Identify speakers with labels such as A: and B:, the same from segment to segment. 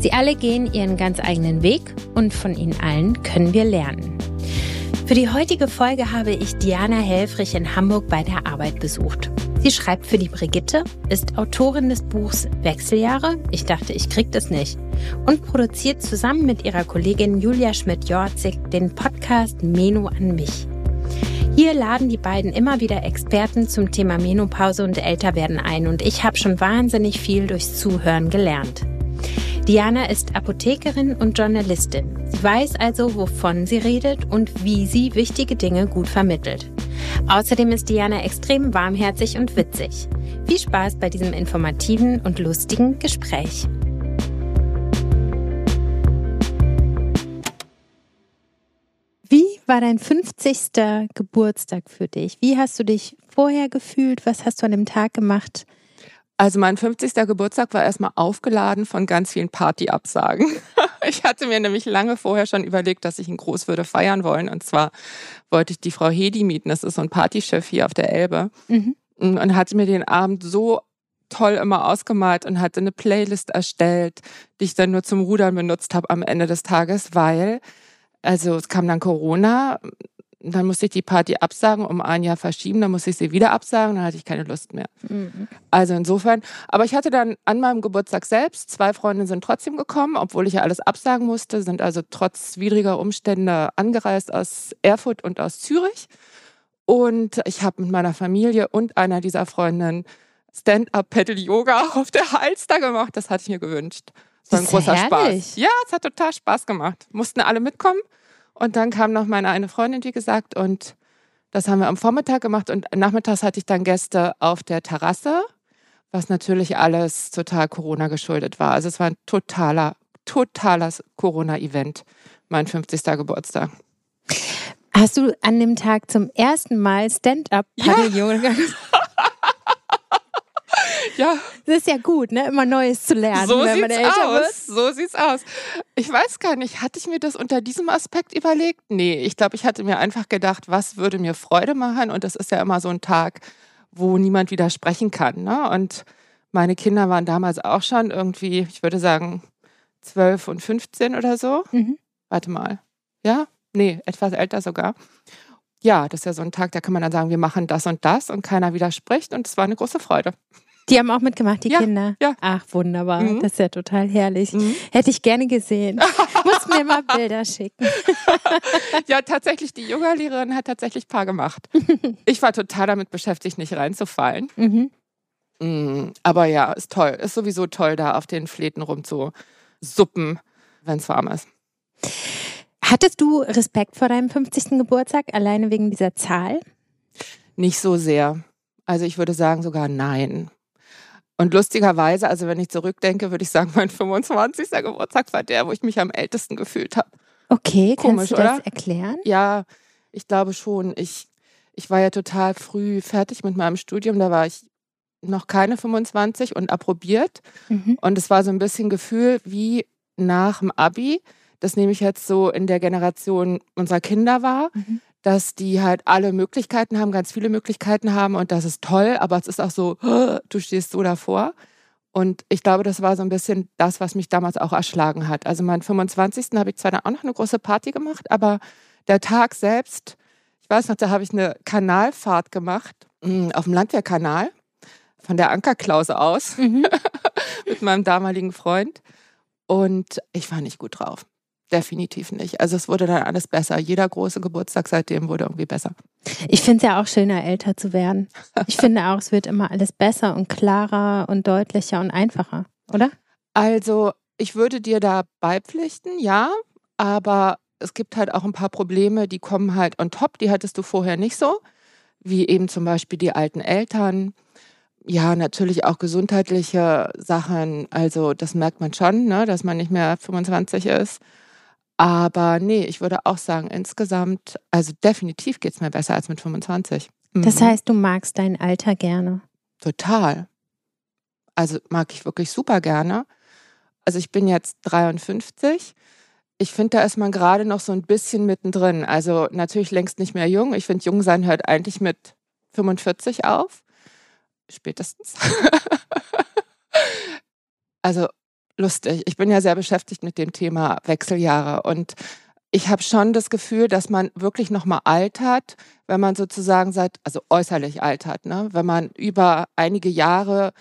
A: Sie alle gehen ihren ganz eigenen Weg und von ihnen allen können wir lernen. Für die heutige Folge habe ich Diana Helfrich in Hamburg bei der Arbeit besucht. Sie schreibt für die Brigitte, ist Autorin des Buchs Wechseljahre, ich dachte, ich krieg das nicht, und produziert zusammen mit ihrer Kollegin Julia Schmidt-Jorzig den Podcast Menu an mich. Hier laden die beiden immer wieder Experten zum Thema Menopause und Älterwerden ein und ich habe schon wahnsinnig viel durchs Zuhören gelernt. Diana ist Apothekerin und Journalistin. Sie weiß also, wovon sie redet und wie sie wichtige Dinge gut vermittelt. Außerdem ist Diana extrem warmherzig und witzig. Viel Spaß bei diesem informativen und lustigen Gespräch. Wie war dein 50. Geburtstag für dich? Wie hast du dich vorher gefühlt? Was hast du an dem Tag gemacht?
B: Also mein 50. Geburtstag war erstmal aufgeladen von ganz vielen Partyabsagen. Ich hatte mir nämlich lange vorher schon überlegt, dass ich ihn groß würde feiern wollen. Und zwar wollte ich die Frau Hedi mieten. Das ist so ein Partychef hier auf der Elbe. Mhm. Und hatte mir den Abend so toll immer ausgemalt und hatte eine Playlist erstellt, die ich dann nur zum Rudern benutzt habe am Ende des Tages, weil, also es kam dann Corona, dann musste ich die Party absagen, um ein Jahr verschieben, dann musste ich sie wieder absagen, dann hatte ich keine Lust mehr. Mhm. Also insofern, aber ich hatte dann an meinem Geburtstag selbst, zwei Freundinnen sind trotzdem gekommen, obwohl ich ja alles absagen musste, sind also trotz widriger Umstände angereist aus Erfurt und aus Zürich. Und ich habe mit meiner Familie und einer dieser Freundinnen Stand-up-Pedal-Yoga auf der Halster gemacht. Das hatte ich mir gewünscht. Das war ein großer herrlich. Spaß. Ja, es hat total Spaß gemacht. Mussten alle mitkommen. Und dann kam noch meine eine Freundin, wie gesagt, und das haben wir am Vormittag gemacht und nachmittags hatte ich dann Gäste auf der Terrasse, was natürlich alles total Corona geschuldet war. Also es war ein totaler, totaler Corona-Event, mein 50. Geburtstag.
A: Hast du an dem Tag zum ersten Mal Stand-up-Pavillon ja.
B: Ja.
A: Das ist ja gut, ne? Immer Neues zu lernen,
B: so
A: wenn
B: man älter aus. wird. So sieht's aus. Ich weiß gar nicht, hatte ich mir das unter diesem Aspekt überlegt? Nee, ich glaube, ich hatte mir einfach gedacht, was würde mir Freude machen? Und das ist ja immer so ein Tag, wo niemand widersprechen kann. Ne? Und meine Kinder waren damals auch schon irgendwie, ich würde sagen, 12 und 15 oder so. Mhm. Warte mal. Ja? Nee, etwas älter sogar. Ja, das ist ja so ein Tag, da kann man dann sagen, wir machen das und das und keiner widerspricht und es war eine große Freude.
A: Die haben auch mitgemacht, die
B: ja,
A: Kinder.
B: Ja.
A: Ach, wunderbar. Mhm. Das ist ja total herrlich. Mhm. Hätte ich gerne gesehen. Muss mir mal Bilder schicken.
B: ja, tatsächlich, die Yoga-Lehrerin hat tatsächlich ein paar gemacht. Ich war total damit beschäftigt, nicht reinzufallen. Mhm. Mhm. Aber ja, ist toll. Ist sowieso toll, da auf den Fläten rumzusuppen, wenn es warm ist.
A: Hattest du Respekt vor deinem 50. Geburtstag, alleine wegen dieser Zahl?
B: Nicht so sehr. Also ich würde sagen sogar nein. Und lustigerweise, also wenn ich zurückdenke, würde ich sagen, mein 25. Geburtstag war der, wo ich mich am ältesten gefühlt habe.
A: Okay, Komisch, kannst du das oder? erklären?
B: Ja, ich glaube schon. Ich, ich war ja total früh fertig mit meinem Studium. Da war ich noch keine 25 und approbiert. Mhm. Und es war so ein bisschen Gefühl wie nach dem Abi, das nehme ich jetzt so in der Generation unserer Kinder war. Mhm dass die halt alle Möglichkeiten haben, ganz viele Möglichkeiten haben und das ist toll, aber es ist auch so, du stehst so davor. Und ich glaube, das war so ein bisschen das, was mich damals auch erschlagen hat. Also meinen 25. habe ich zwar dann auch noch eine große Party gemacht, aber der Tag selbst, ich weiß noch, da habe ich eine Kanalfahrt gemacht mm, auf dem Landwehrkanal von der Ankerklause aus mhm. mit meinem damaligen Freund. Und ich war nicht gut drauf. Definitiv nicht. Also es wurde dann alles besser. Jeder große Geburtstag seitdem wurde irgendwie besser.
A: Ich finde es ja auch schöner, älter zu werden. Ich finde auch, es wird immer alles besser und klarer und deutlicher und einfacher, oder?
B: Also ich würde dir da beipflichten, ja, aber es gibt halt auch ein paar Probleme, die kommen halt on top, die hattest du vorher nicht so, wie eben zum Beispiel die alten Eltern. Ja, natürlich auch gesundheitliche Sachen. Also das merkt man schon, ne, dass man nicht mehr 25 ist. Aber nee, ich würde auch sagen, insgesamt, also definitiv geht es mir besser als mit 25.
A: Mhm. Das heißt, du magst dein Alter gerne.
B: Total. Also mag ich wirklich super gerne. Also ich bin jetzt 53. Ich finde, da ist man gerade noch so ein bisschen mittendrin. Also natürlich längst nicht mehr jung. Ich finde, jung sein hört eigentlich mit 45 auf. Spätestens. also lustig. Ich bin ja sehr beschäftigt mit dem Thema Wechseljahre und ich habe schon das Gefühl, dass man wirklich nochmal altert, wenn man sozusagen seit, also äußerlich altert, ne? wenn man über einige Jahre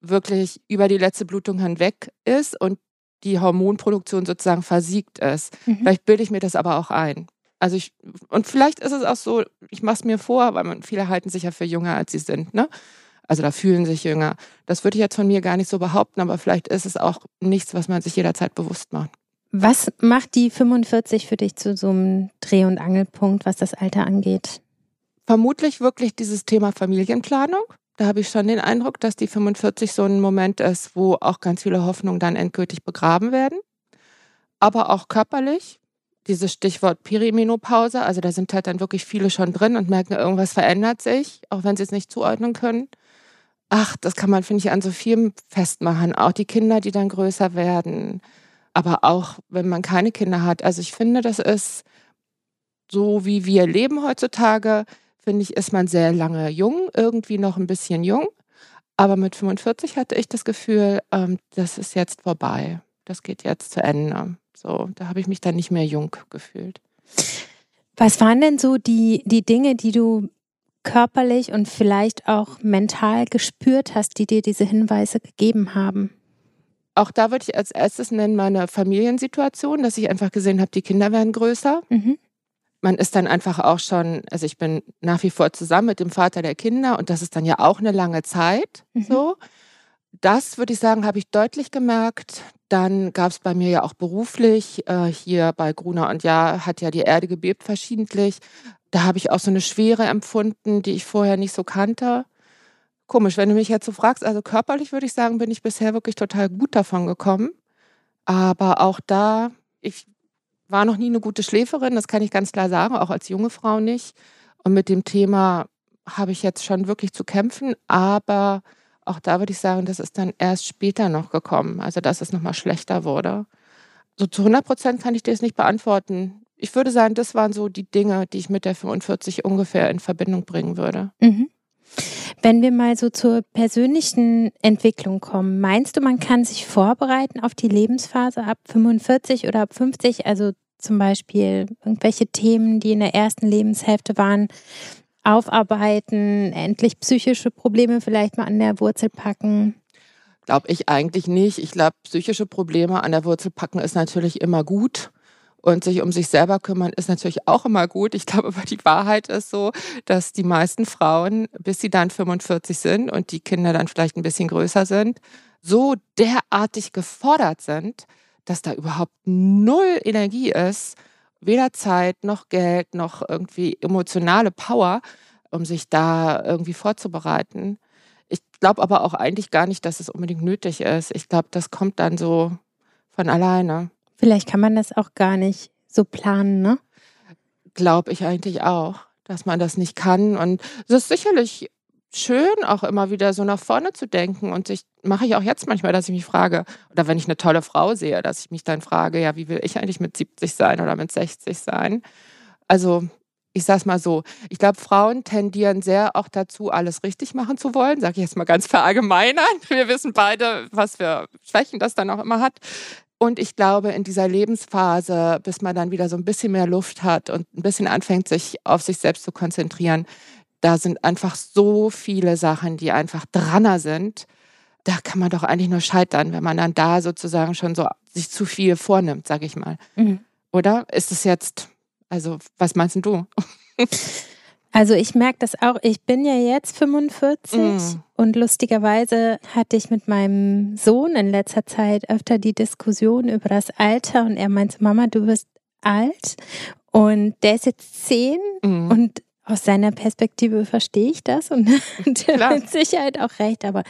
B: wirklich über die letzte Blutung hinweg ist und die Hormonproduktion sozusagen versiegt ist. Mhm. Vielleicht bilde ich mir das aber auch ein. Also ich, und vielleicht ist es auch so, ich mache es mir vor, weil man, viele halten sich ja für jünger, als sie sind, ne? Also da fühlen sich jünger. Das würde ich jetzt von mir gar nicht so behaupten, aber vielleicht ist es auch nichts, was man sich jederzeit bewusst macht.
A: Was macht die 45 für dich zu so einem Dreh- und Angelpunkt, was das Alter angeht?
B: Vermutlich wirklich dieses Thema Familienplanung. Da habe ich schon den Eindruck, dass die 45 so ein Moment ist, wo auch ganz viele Hoffnungen dann endgültig begraben werden. Aber auch körperlich. Dieses Stichwort Perimenopause, also da sind halt dann wirklich viele schon drin und merken, irgendwas verändert sich, auch wenn sie es nicht zuordnen können. Ach, das kann man, finde ich, an so vielem festmachen. Auch die Kinder, die dann größer werden. Aber auch, wenn man keine Kinder hat. Also ich finde, das ist so, wie wir leben heutzutage, finde ich, ist man sehr lange jung, irgendwie noch ein bisschen jung. Aber mit 45 hatte ich das Gefühl, ähm, das ist jetzt vorbei. Das geht jetzt zu Ende. So, da habe ich mich dann nicht mehr jung gefühlt.
A: Was waren denn so die, die Dinge, die du körperlich und vielleicht auch mental gespürt hast, die dir diese Hinweise gegeben haben?
B: Auch da würde ich als erstes nennen meine Familiensituation, dass ich einfach gesehen habe, die Kinder werden größer. Mhm. Man ist dann einfach auch schon, also ich bin nach wie vor zusammen mit dem Vater der Kinder und das ist dann ja auch eine lange Zeit. Mhm. So. Das würde ich sagen, habe ich deutlich gemerkt. Dann gab es bei mir ja auch beruflich, äh, hier bei Gruner und Ja hat ja die Erde gebebt verschiedentlich da habe ich auch so eine Schwere empfunden, die ich vorher nicht so kannte. Komisch, wenn du mich jetzt so fragst, also körperlich würde ich sagen, bin ich bisher wirklich total gut davon gekommen. Aber auch da, ich war noch nie eine gute Schläferin, das kann ich ganz klar sagen, auch als junge Frau nicht. Und mit dem Thema habe ich jetzt schon wirklich zu kämpfen, aber auch da würde ich sagen, das ist dann erst später noch gekommen, also dass es nochmal schlechter wurde. So zu 100 Prozent kann ich dir das nicht beantworten ich würde sagen, das waren so die Dinge, die ich mit der 45 ungefähr in Verbindung bringen würde. Mhm.
A: Wenn wir mal so zur persönlichen Entwicklung kommen, meinst du, man kann sich vorbereiten auf die Lebensphase ab 45 oder ab 50? Also zum Beispiel irgendwelche Themen, die in der ersten Lebenshälfte waren, aufarbeiten, endlich psychische Probleme vielleicht mal an der Wurzel packen?
B: Glaube ich eigentlich nicht. Ich glaube, psychische Probleme an der Wurzel packen ist natürlich immer gut. Und sich um sich selber kümmern ist natürlich auch immer gut. Ich glaube aber die Wahrheit ist so, dass die meisten Frauen, bis sie dann 45 sind und die Kinder dann vielleicht ein bisschen größer sind, so derartig gefordert sind, dass da überhaupt null Energie ist, weder Zeit noch Geld noch irgendwie emotionale Power, um sich da irgendwie vorzubereiten. Ich glaube aber auch eigentlich gar nicht, dass es unbedingt nötig ist. Ich glaube, das kommt dann so von alleine.
A: Vielleicht kann man das auch gar nicht so planen, ne?
B: Glaube ich eigentlich auch, dass man das nicht kann. Und es ist sicherlich schön, auch immer wieder so nach vorne zu denken. Und ich mache ich auch jetzt manchmal, dass ich mich frage, oder wenn ich eine tolle Frau sehe, dass ich mich dann frage, ja, wie will ich eigentlich mit 70 sein oder mit 60 sein? Also ich sage es mal so, ich glaube, Frauen tendieren sehr auch dazu, alles richtig machen zu wollen, sage ich jetzt mal ganz verallgemeinern. Wir wissen beide, was für Schwächen das dann auch immer hat. Und ich glaube, in dieser Lebensphase, bis man dann wieder so ein bisschen mehr Luft hat und ein bisschen anfängt, sich auf sich selbst zu konzentrieren, da sind einfach so viele Sachen, die einfach dranner sind. Da kann man doch eigentlich nur scheitern, wenn man dann da sozusagen schon so sich zu viel vornimmt, sag ich mal. Mhm. Oder ist es jetzt, also was meinst du?
A: Also ich merke das auch, ich bin ja jetzt 45 mm. Und lustigerweise hatte ich mit meinem Sohn in letzter Zeit öfter die Diskussion über das Alter und er meinte, Mama, du bist alt und der ist jetzt zehn mm. und aus seiner Perspektive verstehe ich das und der hat mit Sicherheit auch recht, aber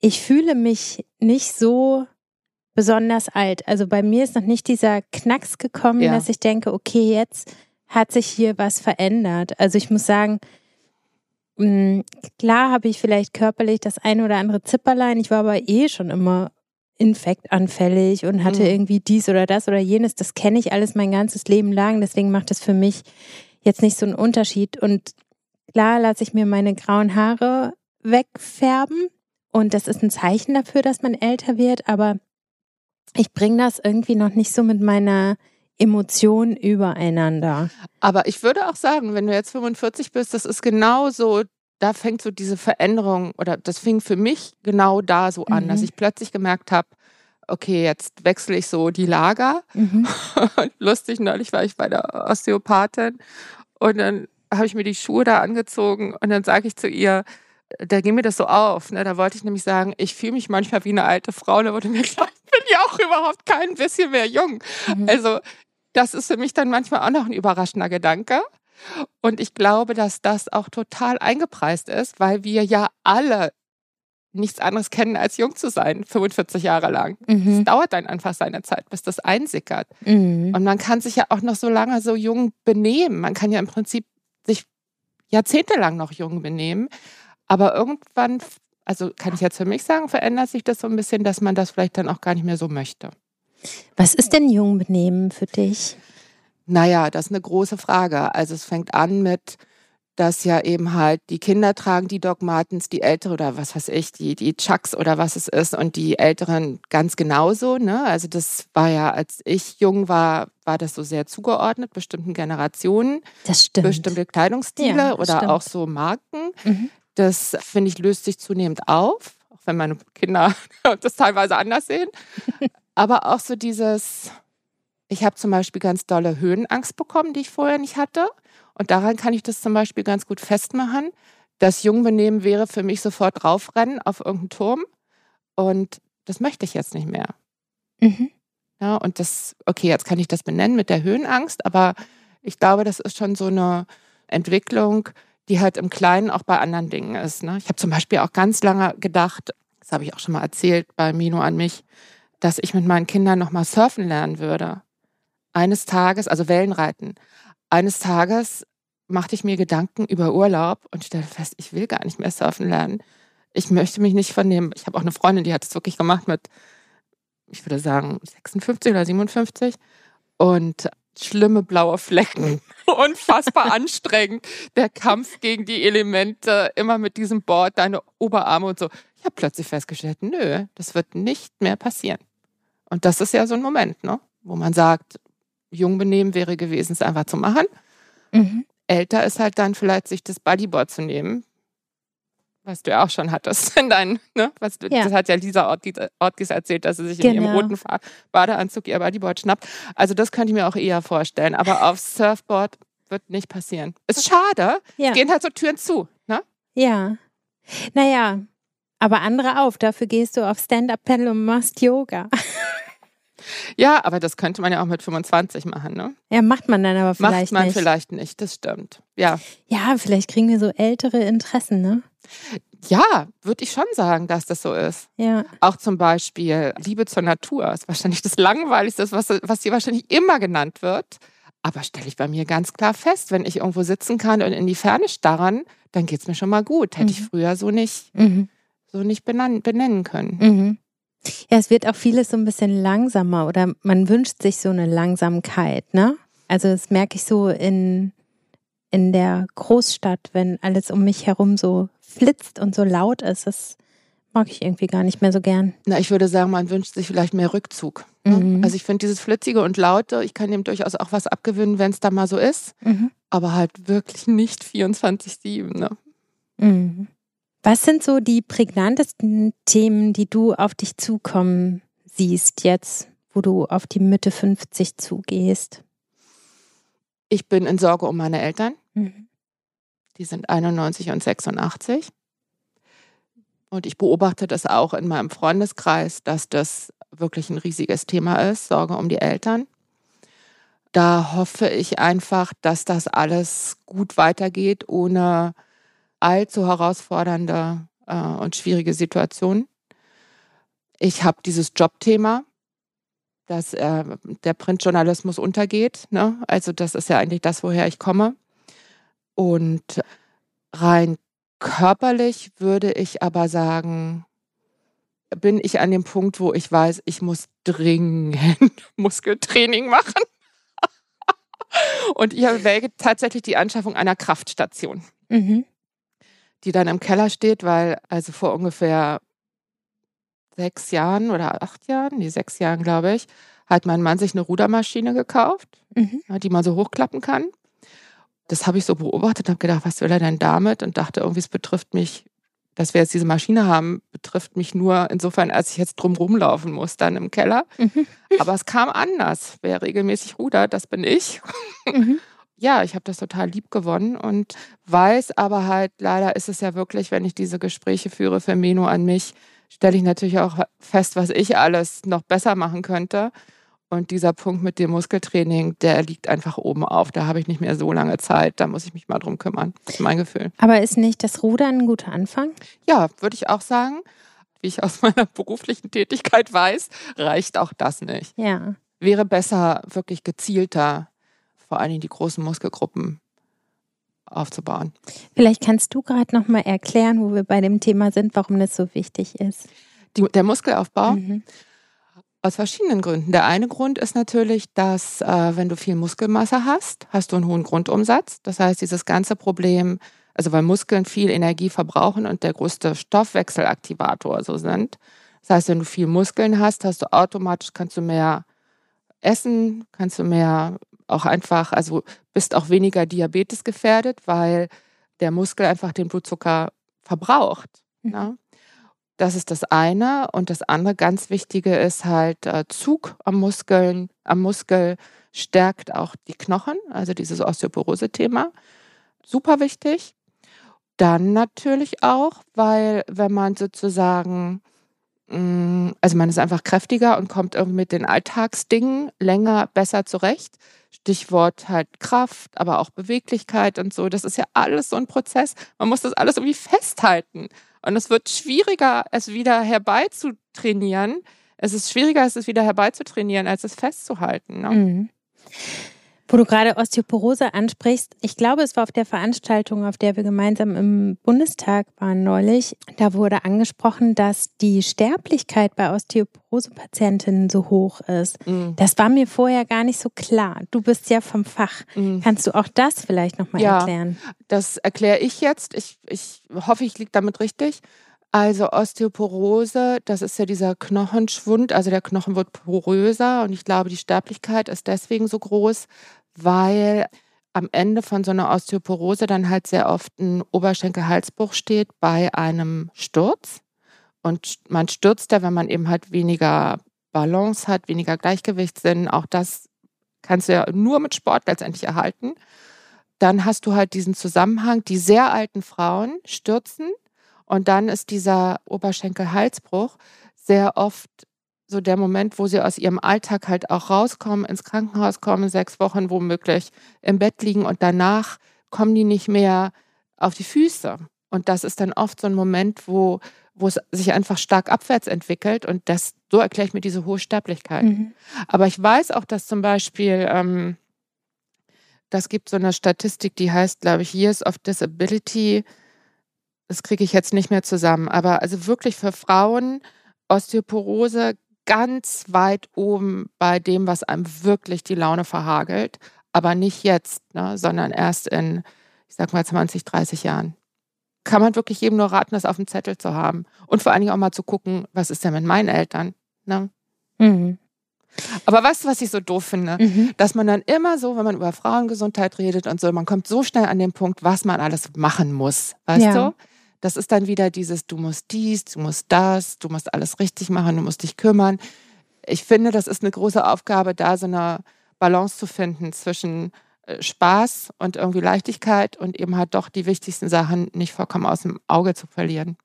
A: ich fühle mich nicht so besonders alt. Also bei mir ist noch nicht dieser Knacks gekommen, ja. dass ich denke, okay, jetzt hat sich hier was verändert. Also ich muss sagen, klar habe ich vielleicht körperlich das eine oder andere Zipperlein. Ich war aber eh schon immer infektanfällig und hatte mhm. irgendwie dies oder das oder jenes. Das kenne ich alles mein ganzes Leben lang. Deswegen macht es für mich jetzt nicht so einen Unterschied. Und klar lasse ich mir meine grauen Haare wegfärben. Und das ist ein Zeichen dafür, dass man älter wird. Aber ich bringe das irgendwie noch nicht so mit meiner Emotionen übereinander.
B: Aber ich würde auch sagen, wenn du jetzt 45 bist, das ist genau so, da fängt so diese Veränderung oder das fing für mich genau da so an, mhm. dass ich plötzlich gemerkt habe, okay, jetzt wechsle ich so die Lager. Mhm. Lustig, neulich war ich bei der Osteopathin und dann habe ich mir die Schuhe da angezogen und dann sage ich zu ihr, da ging mir das so auf. Ne? Da wollte ich nämlich sagen, ich fühle mich manchmal wie eine alte Frau. Und da wurde mir klar, ich bin ja auch überhaupt kein bisschen mehr jung. Mhm. Also das ist für mich dann manchmal auch noch ein überraschender Gedanke. Und ich glaube, dass das auch total eingepreist ist, weil wir ja alle nichts anderes kennen, als jung zu sein, 45 Jahre lang. Mhm. Es dauert dann einfach seine Zeit, bis das einsickert. Mhm. Und man kann sich ja auch noch so lange so jung benehmen. Man kann ja im Prinzip sich jahrzehntelang noch jung benehmen. Aber irgendwann, also kann ich jetzt für mich sagen, verändert sich das so ein bisschen, dass man das vielleicht dann auch gar nicht mehr so möchte.
A: Was ist denn Jungbenehmen für dich?
B: Naja, das ist eine große Frage. Also es fängt an mit, dass ja eben halt die Kinder tragen die Doc Martens, die Ältere oder was weiß ich, die, die Chucks oder was es ist und die Älteren ganz genauso. Ne? Also das war ja, als ich jung war, war das so sehr zugeordnet, bestimmten Generationen.
A: Das stimmt.
B: Bestimmte Kleidungsstile ja, oder stimmt. auch so Marken. Mhm. Das, finde ich, löst sich zunehmend auf, auch wenn meine Kinder das teilweise anders sehen. Aber auch so dieses, ich habe zum Beispiel ganz dolle Höhenangst bekommen, die ich vorher nicht hatte. Und daran kann ich das zum Beispiel ganz gut festmachen. Das Jungbenehmen wäre für mich sofort draufrennen auf irgendeinen Turm. Und das möchte ich jetzt nicht mehr. Mhm. Ja, und das, okay, jetzt kann ich das benennen mit der Höhenangst, aber ich glaube, das ist schon so eine Entwicklung, die halt im Kleinen auch bei anderen Dingen ist. Ne? Ich habe zum Beispiel auch ganz lange gedacht, das habe ich auch schon mal erzählt bei Mino an mich, dass ich mit meinen Kindern nochmal surfen lernen würde. Eines Tages, also Wellenreiten. Eines Tages machte ich mir Gedanken über Urlaub und stellte fest, ich will gar nicht mehr surfen lernen. Ich möchte mich nicht von dem, ich habe auch eine Freundin, die hat es wirklich gemacht mit, ich würde sagen, 56 oder 57 und schlimme blaue Flecken. Unfassbar anstrengend. Der Kampf gegen die Elemente, immer mit diesem Board, deine Oberarme und so. Ich habe plötzlich festgestellt, nö, das wird nicht mehr passieren. Und das ist ja so ein Moment, ne? wo man sagt, jung benehmen wäre gewesen, es einfach zu machen. Mhm. Älter ist halt dann vielleicht, sich das Bodyboard zu nehmen, was du ja auch schon hattest in deinen, ne? Was du, ja. Das hat ja Lisa Ortgis erzählt, dass sie sich genau. in ihrem roten Badeanzug ihr Bodyboard schnappt. Also das könnte ich mir auch eher vorstellen. Aber aufs Surfboard wird nicht passieren. Ist schade. Ja. Es gehen halt so Türen zu, ne?
A: Ja. Naja, aber andere auf. Dafür gehst du auf Stand-Up-Paddle und machst Yoga.
B: Ja, aber das könnte man ja auch mit 25 machen, ne?
A: Ja, macht man dann aber vielleicht nicht.
B: Macht man
A: nicht.
B: vielleicht nicht, das stimmt. Ja.
A: Ja, vielleicht kriegen wir so ältere Interessen, ne?
B: Ja, würde ich schon sagen, dass das so ist.
A: Ja.
B: Auch zum Beispiel Liebe zur Natur ist wahrscheinlich das Langweiligste, was, was hier wahrscheinlich immer genannt wird. Aber stelle ich bei mir ganz klar fest, wenn ich irgendwo sitzen kann und in die Ferne starren, dann geht es mir schon mal gut. Hätte mhm. ich früher so nicht, mhm. So nicht benennen, können.
A: Mhm. Ja, es wird auch vieles so ein bisschen langsamer oder man wünscht sich so eine Langsamkeit, ne? Also das merke ich so in, in der Großstadt, wenn alles um mich herum so flitzt und so laut ist. Das mag ich irgendwie gar nicht mehr so gern.
B: Na, ich würde sagen, man wünscht sich vielleicht mehr Rückzug. Ne? Mhm. Also ich finde dieses Flitzige und Laute, ich kann dem durchaus auch was abgewinnen, wenn es da mal so ist. Mhm. Aber halt wirklich nicht 24-7, ne?
A: Mhm. Was sind so die prägnantesten Themen, die du auf dich zukommen siehst jetzt, wo du auf die Mitte 50 zugehst?
B: Ich bin in Sorge um meine Eltern.
A: Mhm.
B: Die sind 91 und 86. Und ich beobachte das auch in meinem Freundeskreis, dass das wirklich ein riesiges Thema ist, Sorge um die Eltern. Da hoffe ich einfach, dass das alles gut weitergeht, ohne allzu herausfordernde äh, und schwierige Situationen. Ich habe dieses Jobthema, dass äh, der Printjournalismus untergeht. Ne? Also das ist ja eigentlich das, woher ich komme. Und rein körperlich würde ich aber sagen, bin ich an dem Punkt, wo ich weiß, ich muss dringend Muskeltraining machen. Und ich erwäge tatsächlich die Anschaffung einer Kraftstation,
A: Mhm.
B: Die dann im Keller steht, weil also vor ungefähr sechs Jahren oder acht Jahren, nee, sechs Jahren glaube ich, hat mein Mann sich eine Rudermaschine gekauft,
A: Mhm.
B: die man so hochklappen kann. Das habe ich so beobachtet und habe gedacht, was will er denn damit? Und dachte irgendwie, es betrifft mich, dass wir jetzt diese Maschine haben, betrifft mich nur insofern, als ich jetzt drum rumlaufen muss, dann im Keller.
A: Mhm.
B: Aber es kam anders. Wer regelmäßig rudert, das bin ich.
A: Mhm.
B: Ja, ich habe das total lieb gewonnen und weiß aber halt, leider ist es ja wirklich, wenn ich diese Gespräche führe für Meno an mich, stelle ich natürlich auch fest, was ich alles noch besser machen könnte. Und dieser Punkt mit dem Muskeltraining, der liegt einfach oben auf. Da habe ich nicht mehr so lange Zeit. Da muss ich mich mal drum kümmern. Das ist mein Gefühl.
A: Aber ist nicht das Rudern ein guter Anfang?
B: Ja, würde ich auch sagen. Wie ich aus meiner beruflichen Tätigkeit weiß, reicht auch das nicht.
A: Ja.
B: Wäre besser, wirklich gezielter, vor allen Dingen die großen Muskelgruppen aufzubauen.
A: Vielleicht kannst du gerade noch mal erklären, wo wir bei dem Thema sind, warum das so wichtig ist.
B: Die, der Muskelaufbau
A: Mhm.
B: aus verschiedenen Gründen. Der eine Grund ist natürlich, dass äh, wenn du viel Muskelmasse hast, hast du einen hohen Grundumsatz. Das heißt, dieses ganze Problem, also weil Muskeln viel Energie verbrauchen und der größte Stoffwechselaktivator so sind. Das heißt, wenn du viel Muskeln hast, hast du automatisch, kannst du mehr essen, kannst du mehr auch einfach, also bist auch weniger Diabetes gefährdet, weil der Muskel einfach den Blutzucker verbraucht.
A: Mhm.
B: Ne? Das ist das eine. Und das andere ganz Wichtige ist halt äh, Zug am Muskeln, am Muskel stärkt auch die Knochen, also dieses Osteoporose-Thema. Super wichtig. Dann natürlich auch, weil wenn man sozusagen, mh, also man ist einfach kräftiger und kommt irgendwie mit den Alltagsdingen länger besser zurecht. Stichwort halt Kraft, aber auch Beweglichkeit und so. Das ist ja alles so ein Prozess. Man muss das alles irgendwie festhalten. Und es wird schwieriger, es wieder herbeizutrainieren. Es ist schwieriger, es wieder herbeizutrainieren, als es festzuhalten. Ne?
A: Mhm. Wo du gerade Osteoporose ansprichst, ich glaube, es war auf der Veranstaltung, auf der wir gemeinsam im Bundestag waren neulich, da wurde angesprochen, dass die Sterblichkeit bei Osteoporose-Patientinnen so hoch ist.
B: Mhm.
A: Das war mir vorher gar nicht so klar. Du bist ja vom Fach.
B: Mhm.
A: Kannst du auch das vielleicht nochmal
B: Ja.
A: erklären?
B: Das erkläre ich jetzt. Ich, ich hoffe, ich liege damit richtig. Also Osteoporose, das ist ja dieser Knochenschwund, also der Knochen wird poröser und ich glaube, die Sterblichkeit ist deswegen so groß, weil am Ende von so einer Osteoporose dann halt sehr oft ein Oberschenkel-Halsbruch steht bei einem Sturz. Und man stürzt ja, wenn man eben halt weniger Balance hat, weniger Gleichgewichtssinn. Auch das kannst du ja nur mit Sport letztendlich erhalten. Dann hast du halt diesen Zusammenhang, die sehr alten Frauen stürzen und dann ist dieser Oberschenkel-Halsbruch sehr oft so der Moment, wo sie aus ihrem Alltag halt auch rauskommen, ins Krankenhaus kommen, sechs Wochen womöglich im Bett liegen und danach kommen die nicht mehr auf die Füße. Und das ist dann oft so ein Moment, wo, wo es sich einfach stark abwärts entwickelt und das, so erkläre ich mir diese hohe Sterblichkeit.
A: Mhm.
B: Aber ich weiß auch, dass zum Beispiel, ähm, das gibt so eine Statistik, die heißt, glaube ich, Years of Disability. Das kriege ich jetzt nicht mehr zusammen. Aber also wirklich für Frauen Osteoporose ganz weit oben bei dem, was einem wirklich die Laune verhagelt. Aber nicht jetzt, ne, sondern erst in, ich sag mal, 20, 30 Jahren. Kann man wirklich jedem nur raten, das auf dem Zettel zu haben. Und vor allen Dingen auch mal zu gucken, was ist denn mit meinen Eltern? Ne?
A: Mhm.
B: Aber weißt du, was ich so doof finde?
A: Mhm.
B: Dass man dann immer so, wenn man über Frauengesundheit redet und so, man kommt so schnell an den Punkt, was man alles machen muss. Weißt
A: Ja.
B: du? Das ist dann wieder dieses, du musst dies, du musst das, du musst alles richtig machen, du musst dich kümmern. ich finde, das ist eine große Aufgabe, da so eine Balance zu finden zwischen Spaß und irgendwie Leichtigkeit und eben halt doch die wichtigsten Sachen nicht vollkommen aus dem Auge zu verlieren.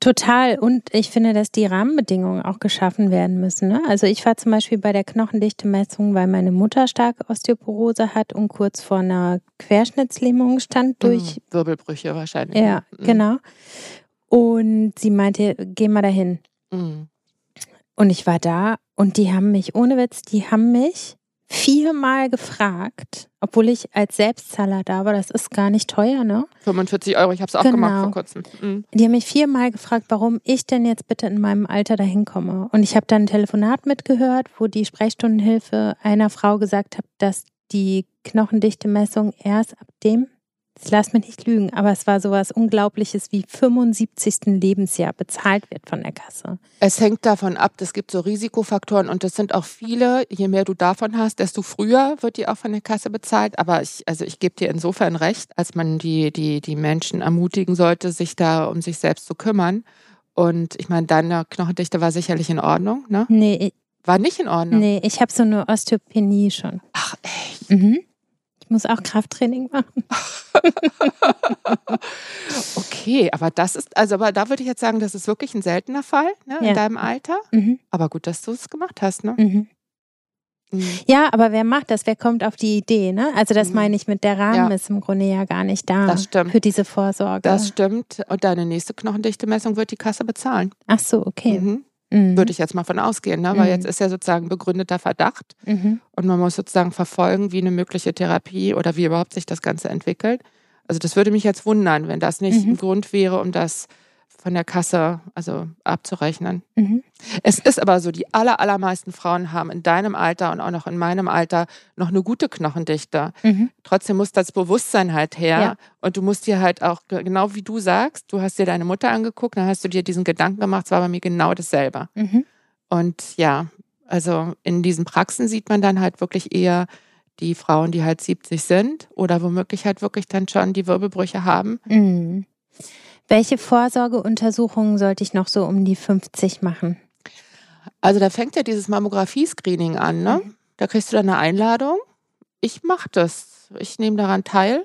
A: Total. Und ich finde, dass die Rahmenbedingungen auch geschaffen werden müssen. Ne? Also ich war zum Beispiel bei der Knochendichte-Messung, weil meine Mutter starke Osteoporose hat und kurz vor einer Querschnittslähmung stand durch
B: mhm. Wirbelbrüche wahrscheinlich.
A: Ja, mhm. genau. Und sie meinte, geh mal dahin. Mhm. Und ich war da und die haben mich, ohne Witz, die haben mich viermal gefragt, obwohl ich als Selbstzahler da war, das ist gar nicht teuer, ne?
B: 45 Euro, ich habe es auch genau. gemacht vor kurzem.
A: Mhm. Die haben mich viermal gefragt, warum ich denn jetzt bitte in meinem Alter dahin komme. Und ich habe dann ein Telefonat mitgehört, wo die Sprechstundenhilfe einer Frau gesagt hat, dass die Knochendichte-Messung erst ab dem lass mich nicht lügen, aber es war sowas Unglaubliches wie 75. Lebensjahr bezahlt wird von der Kasse.
B: Es hängt davon ab, es gibt so Risikofaktoren und das sind auch viele. Je mehr du davon hast, desto früher wird die auch von der Kasse bezahlt. Aber ich, also ich gebe dir insofern recht, als man die, die, die Menschen ermutigen sollte, sich da um sich selbst zu kümmern. Und ich meine, deine Knochendichte war sicherlich in Ordnung, ne?
A: Nee.
B: War nicht in Ordnung?
A: Nee, ich habe so eine Osteopenie schon.
B: Ach, echt?
A: Mhm. Ich muss auch Krafttraining machen.
B: okay, aber das ist, also aber da würde ich jetzt sagen, das ist wirklich ein seltener Fall ne, ja. in deinem Alter. Mhm. Aber gut, dass du es gemacht hast, ne?
A: Mhm. Mhm. Ja, aber wer macht das? Wer kommt auf die Idee? Ne? Also das mhm. meine ich mit der Rahmen ja. ist im Grunde ja gar nicht da
B: das stimmt.
A: für diese Vorsorge.
B: Das stimmt. Und deine nächste Knochendichte-Messung wird die Kasse bezahlen.
A: Ach so, okay.
B: Mhm. Würde ich jetzt mal von ausgehen, ne? weil mhm. jetzt ist ja sozusagen begründeter Verdacht mhm. und man muss sozusagen verfolgen, wie eine mögliche Therapie oder wie überhaupt sich das Ganze entwickelt. Also das würde mich jetzt wundern, wenn das nicht ein mhm. Grund wäre, um das von der Kasse also abzurechnen. Mhm. Es ist aber so, die aller, allermeisten Frauen haben in deinem Alter und auch noch in meinem Alter noch eine gute Knochendichte. Mhm. Trotzdem muss das Bewusstsein halt her ja. und du musst dir halt auch, genau wie du sagst, du hast dir deine Mutter angeguckt, dann hast du dir diesen Gedanken gemacht, es war bei mir genau dasselbe. Mhm. Und ja, also in diesen Praxen sieht man dann halt wirklich eher die Frauen, die halt 70 sind oder womöglich halt wirklich dann schon die Wirbelbrüche haben.
A: Mhm. Welche Vorsorgeuntersuchungen sollte ich noch so um die 50 machen?
B: Also da fängt ja dieses Mammographie-Screening an, ne? Mhm. Da kriegst du dann eine Einladung. Ich mache das. Ich nehme daran teil.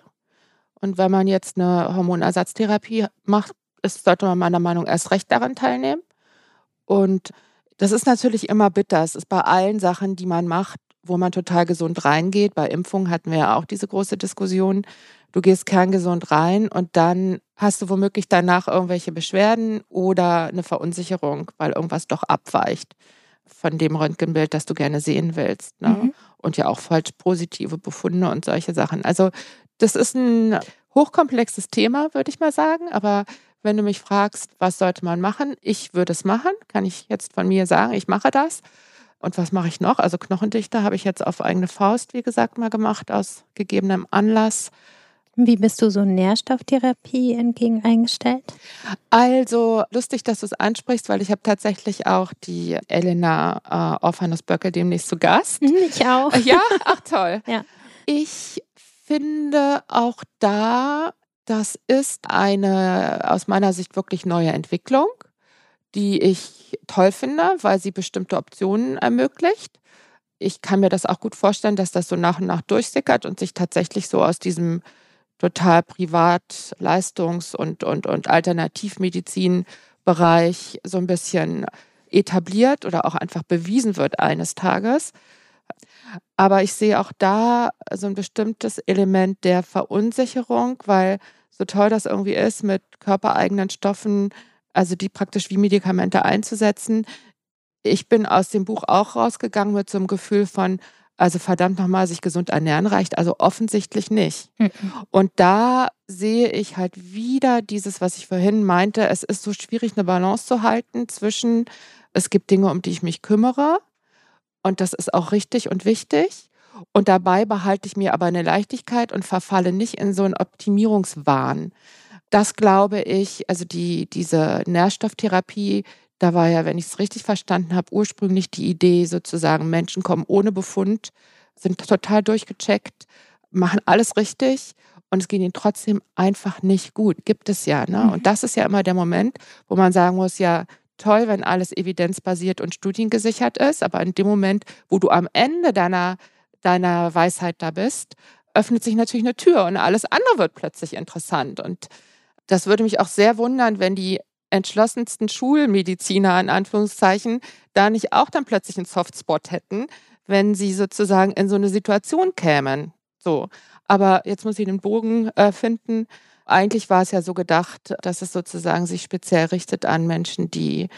B: Und wenn man jetzt eine Hormonersatztherapie macht, ist, sollte man meiner Meinung nach erst recht daran teilnehmen. Und das ist natürlich immer bitter. Es ist bei allen Sachen, die man macht, wo man total gesund reingeht. Bei Impfungen hatten wir ja auch diese große Diskussion. Du gehst kerngesund rein und dann hast du womöglich danach irgendwelche Beschwerden oder eine Verunsicherung, weil irgendwas doch abweicht von dem Röntgenbild, das du gerne sehen willst. Ne? Mhm. Und ja auch falsch positive Befunde und solche Sachen. Also das ist ein hochkomplexes Thema, würde ich mal sagen. Aber wenn du mich fragst, was sollte man machen, ich würde es machen, kann ich jetzt von mir sagen, ich mache das. Und was mache ich noch? Also Knochendichte habe ich jetzt auf eigene Faust, wie gesagt, mal gemacht, aus gegebenem Anlass.
A: Wie bist du so Nährstofftherapie entgegen eingestellt?
B: Also lustig, dass du es ansprichst, weil ich habe tatsächlich auch die Elena äh, Orphanus-Böcke demnächst zu Gast.
A: Mhm, ich auch.
B: Ja, ach toll.
A: ja.
B: Ich finde auch da, das ist eine aus meiner Sicht wirklich neue Entwicklung, die ich toll finde, weil sie bestimmte Optionen ermöglicht. Ich kann mir das auch gut vorstellen, dass das so nach und nach durchsickert und sich tatsächlich so aus diesem total privat Leistungs- und, und, und Alternativmedizin-Bereich so ein bisschen etabliert oder auch einfach bewiesen wird eines Tages. Aber ich sehe auch da so ein bestimmtes Element der Verunsicherung, weil so toll das irgendwie ist, mit körpereigenen Stoffen, also die praktisch wie Medikamente einzusetzen. Ich bin aus dem Buch auch rausgegangen mit so einem Gefühl von, also verdammt nochmal, sich gesund ernähren reicht also offensichtlich nicht. Mhm. Und da sehe ich halt wieder dieses, was ich vorhin meinte, es ist so schwierig, eine Balance zu halten zwischen, es gibt Dinge, um die ich mich kümmere und das ist auch richtig und wichtig. Und dabei behalte ich mir aber eine Leichtigkeit und verfalle nicht in so einen Optimierungswahn. Das glaube ich, also die, diese Nährstofftherapie, da war ja, wenn ich es richtig verstanden habe, ursprünglich die Idee sozusagen, Menschen kommen ohne Befund, sind total durchgecheckt, machen alles richtig und es geht ihnen trotzdem einfach nicht gut. Gibt es ja. Ne? Mhm. Und das ist ja immer der Moment, wo man sagen muss, ja, toll, wenn alles evidenzbasiert und studiengesichert ist, aber in dem Moment, wo du am Ende deiner, deiner Weisheit da bist, öffnet sich natürlich eine Tür und alles andere wird plötzlich interessant. Und das würde mich auch sehr wundern, wenn die entschlossensten Schulmediziner in Anführungszeichen da nicht auch dann plötzlich einen Softspot hätten, wenn sie sozusagen in so eine Situation kämen. So. Aber jetzt muss ich den Bogen äh, finden. Eigentlich war es ja so gedacht, dass es sozusagen sich speziell richtet an Menschen, die,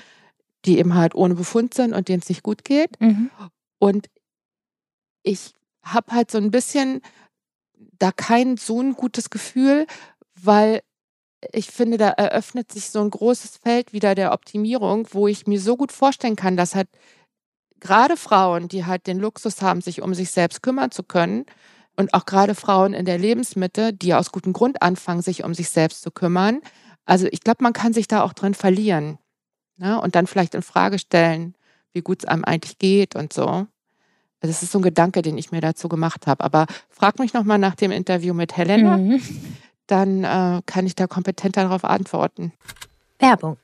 B: die eben halt ohne Befund sind und denen es nicht gut geht. Mhm. Und ich habe halt so ein bisschen da kein so ein gutes Gefühl, weil ich finde, da eröffnet sich so ein großes Feld wieder der Optimierung, wo ich mir so gut vorstellen kann, dass halt gerade Frauen, die halt den Luxus haben, sich um sich selbst kümmern zu können, und auch gerade Frauen in der Lebensmitte, die aus gutem Grund anfangen, sich um sich selbst zu kümmern. Also ich glaube, man kann sich da auch drin verlieren. Ne? Und dann vielleicht in Frage stellen, wie gut es einem eigentlich geht und so. Also das ist so ein Gedanke, den ich mir dazu gemacht habe. Aber frag mich nochmal nach dem Interview mit Helena. Mhm dann äh, kann ich da kompetenter darauf antworten.
A: Werbung.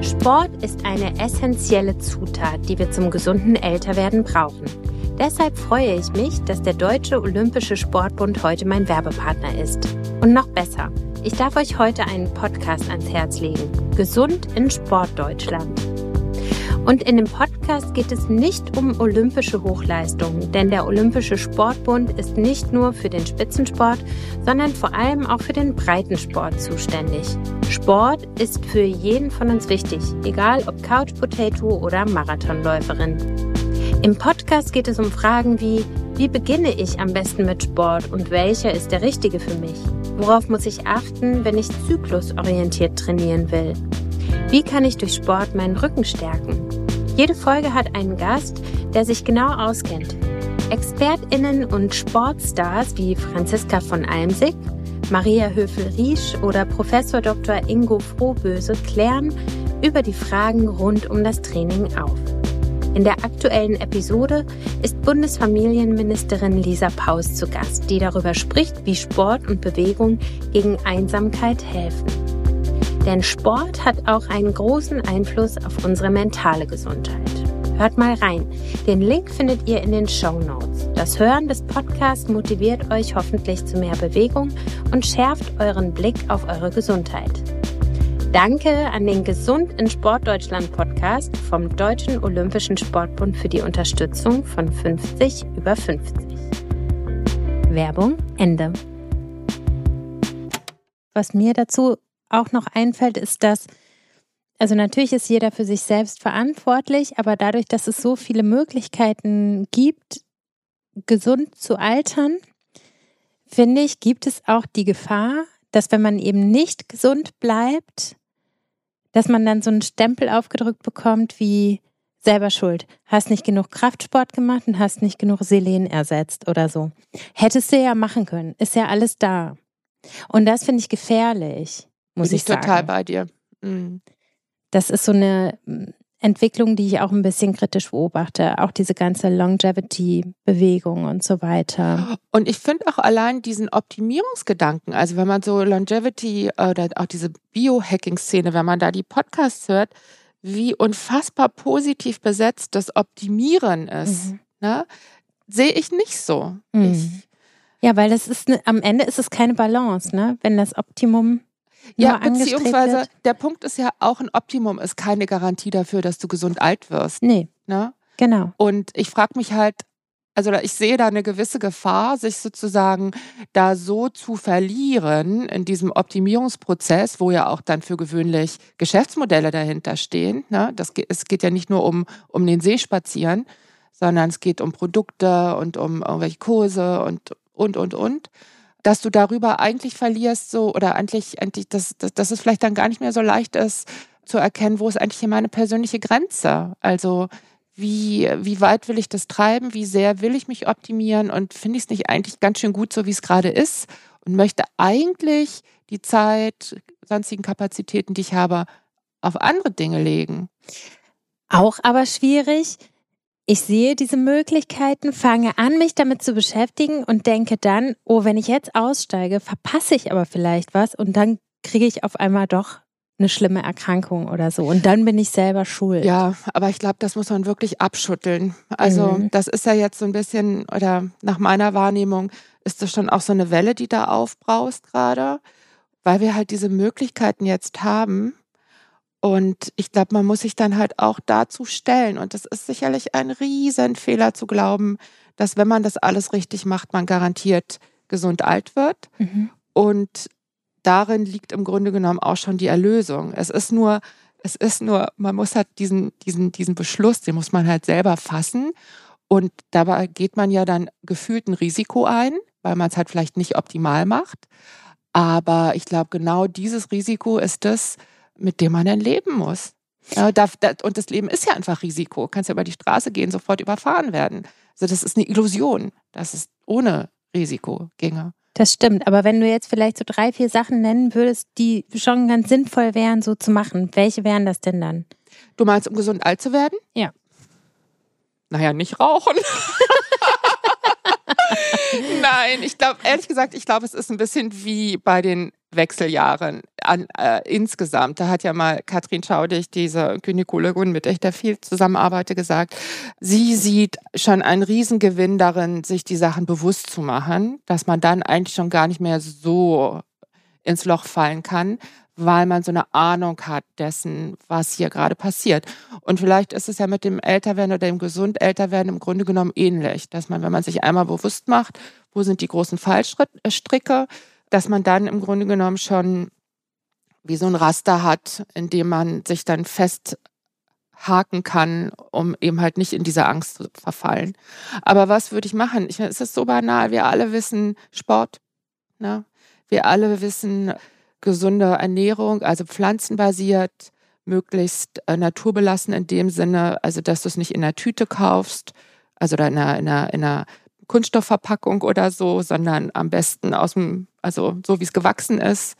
A: Sport ist eine essentielle Zutat, die wir zum gesunden Älterwerden brauchen. Deshalb freue ich mich, dass der Deutsche Olympische Sportbund heute mein Werbepartner ist. Und noch besser, ich darf euch heute einen Podcast ans Herz legen. Gesund in Sportdeutschland. Und in dem Podcast geht es nicht um olympische Hochleistungen, denn der Olympische Sportbund ist nicht nur für den Spitzensport, sondern vor allem auch für den Breitensport zuständig. Sport ist für jeden von uns wichtig, egal ob Couch Potato oder Marathonläuferin. Im Podcast geht es um Fragen wie, wie beginne ich am besten mit Sport und welcher ist der richtige für mich? Worauf muss ich achten, wenn ich zyklusorientiert trainieren will? Wie kann ich durch Sport meinen Rücken stärken? Jede Folge hat einen Gast, der sich genau auskennt. ExpertInnen und Sportstars wie Franziska von Almsick, Maria Höfel-Riesch oder Professor Dr. Ingo Frohböse klären über die Fragen rund um das Training auf. In der aktuellen Episode ist Bundesfamilienministerin Lisa Paus zu Gast, die darüber spricht, wie Sport und Bewegung gegen Einsamkeit helfen. Denn Sport hat auch einen großen Einfluss auf unsere mentale Gesundheit. Hört mal rein. Den Link findet ihr in den Show Notes. Das Hören des Podcasts motiviert euch hoffentlich zu mehr Bewegung und schärft euren Blick auf eure Gesundheit. Danke an den Gesund in Sportdeutschland Podcast vom Deutschen Olympischen Sportbund für die Unterstützung von 50 über 50. Werbung Ende. Was mir dazu auch noch einfällt, ist, dass, also natürlich ist jeder für sich selbst verantwortlich, aber dadurch, dass es so viele Möglichkeiten gibt, gesund zu altern, finde ich, gibt es auch die Gefahr, dass wenn man eben nicht gesund bleibt, dass man dann so einen Stempel aufgedrückt bekommt wie selber schuld. Hast nicht genug Kraftsport gemacht und hast nicht genug Selen ersetzt oder so. Hättest du ja machen können. Ist ja alles da. Und das finde ich gefährlich muss Bin ich, ich sagen.
B: total bei dir. Mhm.
A: Das ist so eine hm, Entwicklung, die ich auch ein bisschen kritisch beobachte. Auch diese ganze Longevity-Bewegung und so weiter.
B: Und ich finde auch allein diesen Optimierungsgedanken, also wenn man so Longevity oder auch diese Biohacking-Szene, wenn man da die Podcasts hört, wie unfassbar positiv besetzt das Optimieren ist, mhm. ne? sehe ich nicht so. Mhm. Ich,
A: ja, weil das ist ne, am Ende ist es keine Balance, ne? Wenn das Optimum
B: ja, beziehungsweise der Punkt ist ja auch ein Optimum ist keine Garantie dafür, dass du gesund alt wirst.
A: Nee. Ne? Genau.
B: Und ich frage mich halt, also ich sehe da eine gewisse Gefahr, sich sozusagen da so zu verlieren in diesem Optimierungsprozess, wo ja auch dann für gewöhnlich Geschäftsmodelle dahinter stehen. Ne? Das, es geht ja nicht nur um, um den See spazieren, sondern es geht um Produkte und um irgendwelche Kurse und, und, und, und dass du darüber eigentlich verlierst, so oder eigentlich, eigentlich dass, dass, dass es vielleicht dann gar nicht mehr so leicht ist, zu erkennen, wo ist eigentlich hier meine persönliche Grenze. Also wie, wie weit will ich das treiben, wie sehr will ich mich optimieren und finde ich es nicht eigentlich ganz schön gut, so wie es gerade ist und möchte eigentlich die Zeit, sonstigen Kapazitäten, die ich habe, auf andere Dinge legen.
A: Auch aber schwierig, ich sehe diese Möglichkeiten, fange an, mich damit zu beschäftigen und denke dann, oh, wenn ich jetzt aussteige, verpasse ich aber vielleicht was und dann kriege ich auf einmal doch eine schlimme Erkrankung oder so. Und dann bin ich selber schuld.
B: Ja, aber ich glaube, das muss man wirklich abschütteln. Also mhm. das ist ja jetzt so ein bisschen, oder nach meiner Wahrnehmung ist das schon auch so eine Welle, die da aufbraust gerade, weil wir halt diese Möglichkeiten jetzt haben. Und ich glaube, man muss sich dann halt auch dazu stellen. Und das ist sicherlich ein Riesenfehler zu glauben, dass wenn man das alles richtig macht, man garantiert gesund alt wird. Mhm. Und darin liegt im Grunde genommen auch schon die Erlösung. Es ist nur, es ist nur, man muss halt diesen, diesen, diesen Beschluss, den muss man halt selber fassen. Und dabei geht man ja dann gefühlt ein Risiko ein, weil man es halt vielleicht nicht optimal macht. Aber ich glaube, genau dieses Risiko ist das, mit dem man dann leben muss. Ja, und das Leben ist ja einfach Risiko. Du kannst ja über die Straße gehen, sofort überfahren werden. Also das ist eine Illusion, dass es ohne Risiko ginge.
A: Das stimmt, aber wenn du jetzt vielleicht so drei, vier Sachen nennen würdest, die schon ganz sinnvoll wären, so zu machen, welche wären das denn dann?
B: Du meinst, um gesund alt zu werden?
A: Ja.
B: Naja, nicht rauchen. Nein, ich glaube, ehrlich gesagt, ich glaube, es ist ein bisschen wie bei den Wechseljahren an, äh, insgesamt. Da hat ja mal Katrin Schaudig, diese Gynäkologin, mit der ich da viel zusammenarbeite, gesagt, sie sieht schon einen Riesengewinn darin, sich die Sachen bewusst zu machen, dass man dann eigentlich schon gar nicht mehr so ins Loch fallen kann, weil man so eine Ahnung hat dessen, was hier gerade passiert. Und vielleicht ist es ja mit dem Älterwerden oder dem gesund Älterwerden im Grunde genommen ähnlich, dass man, wenn man sich einmal bewusst macht, wo sind die großen Fallstricke, dass man dann im Grunde genommen schon wie so ein Raster hat, in dem man sich dann festhaken kann, um eben halt nicht in diese Angst zu verfallen. Aber was würde ich machen? Ich, es ist so banal. Wir alle wissen Sport. Ne? Wir alle wissen gesunde Ernährung, also pflanzenbasiert, möglichst äh, naturbelassen in dem Sinne, also dass du es nicht in einer Tüte kaufst, also in einer, in einer, in einer Kunststoffverpackung oder so, sondern am besten aus dem, also so wie es gewachsen ist.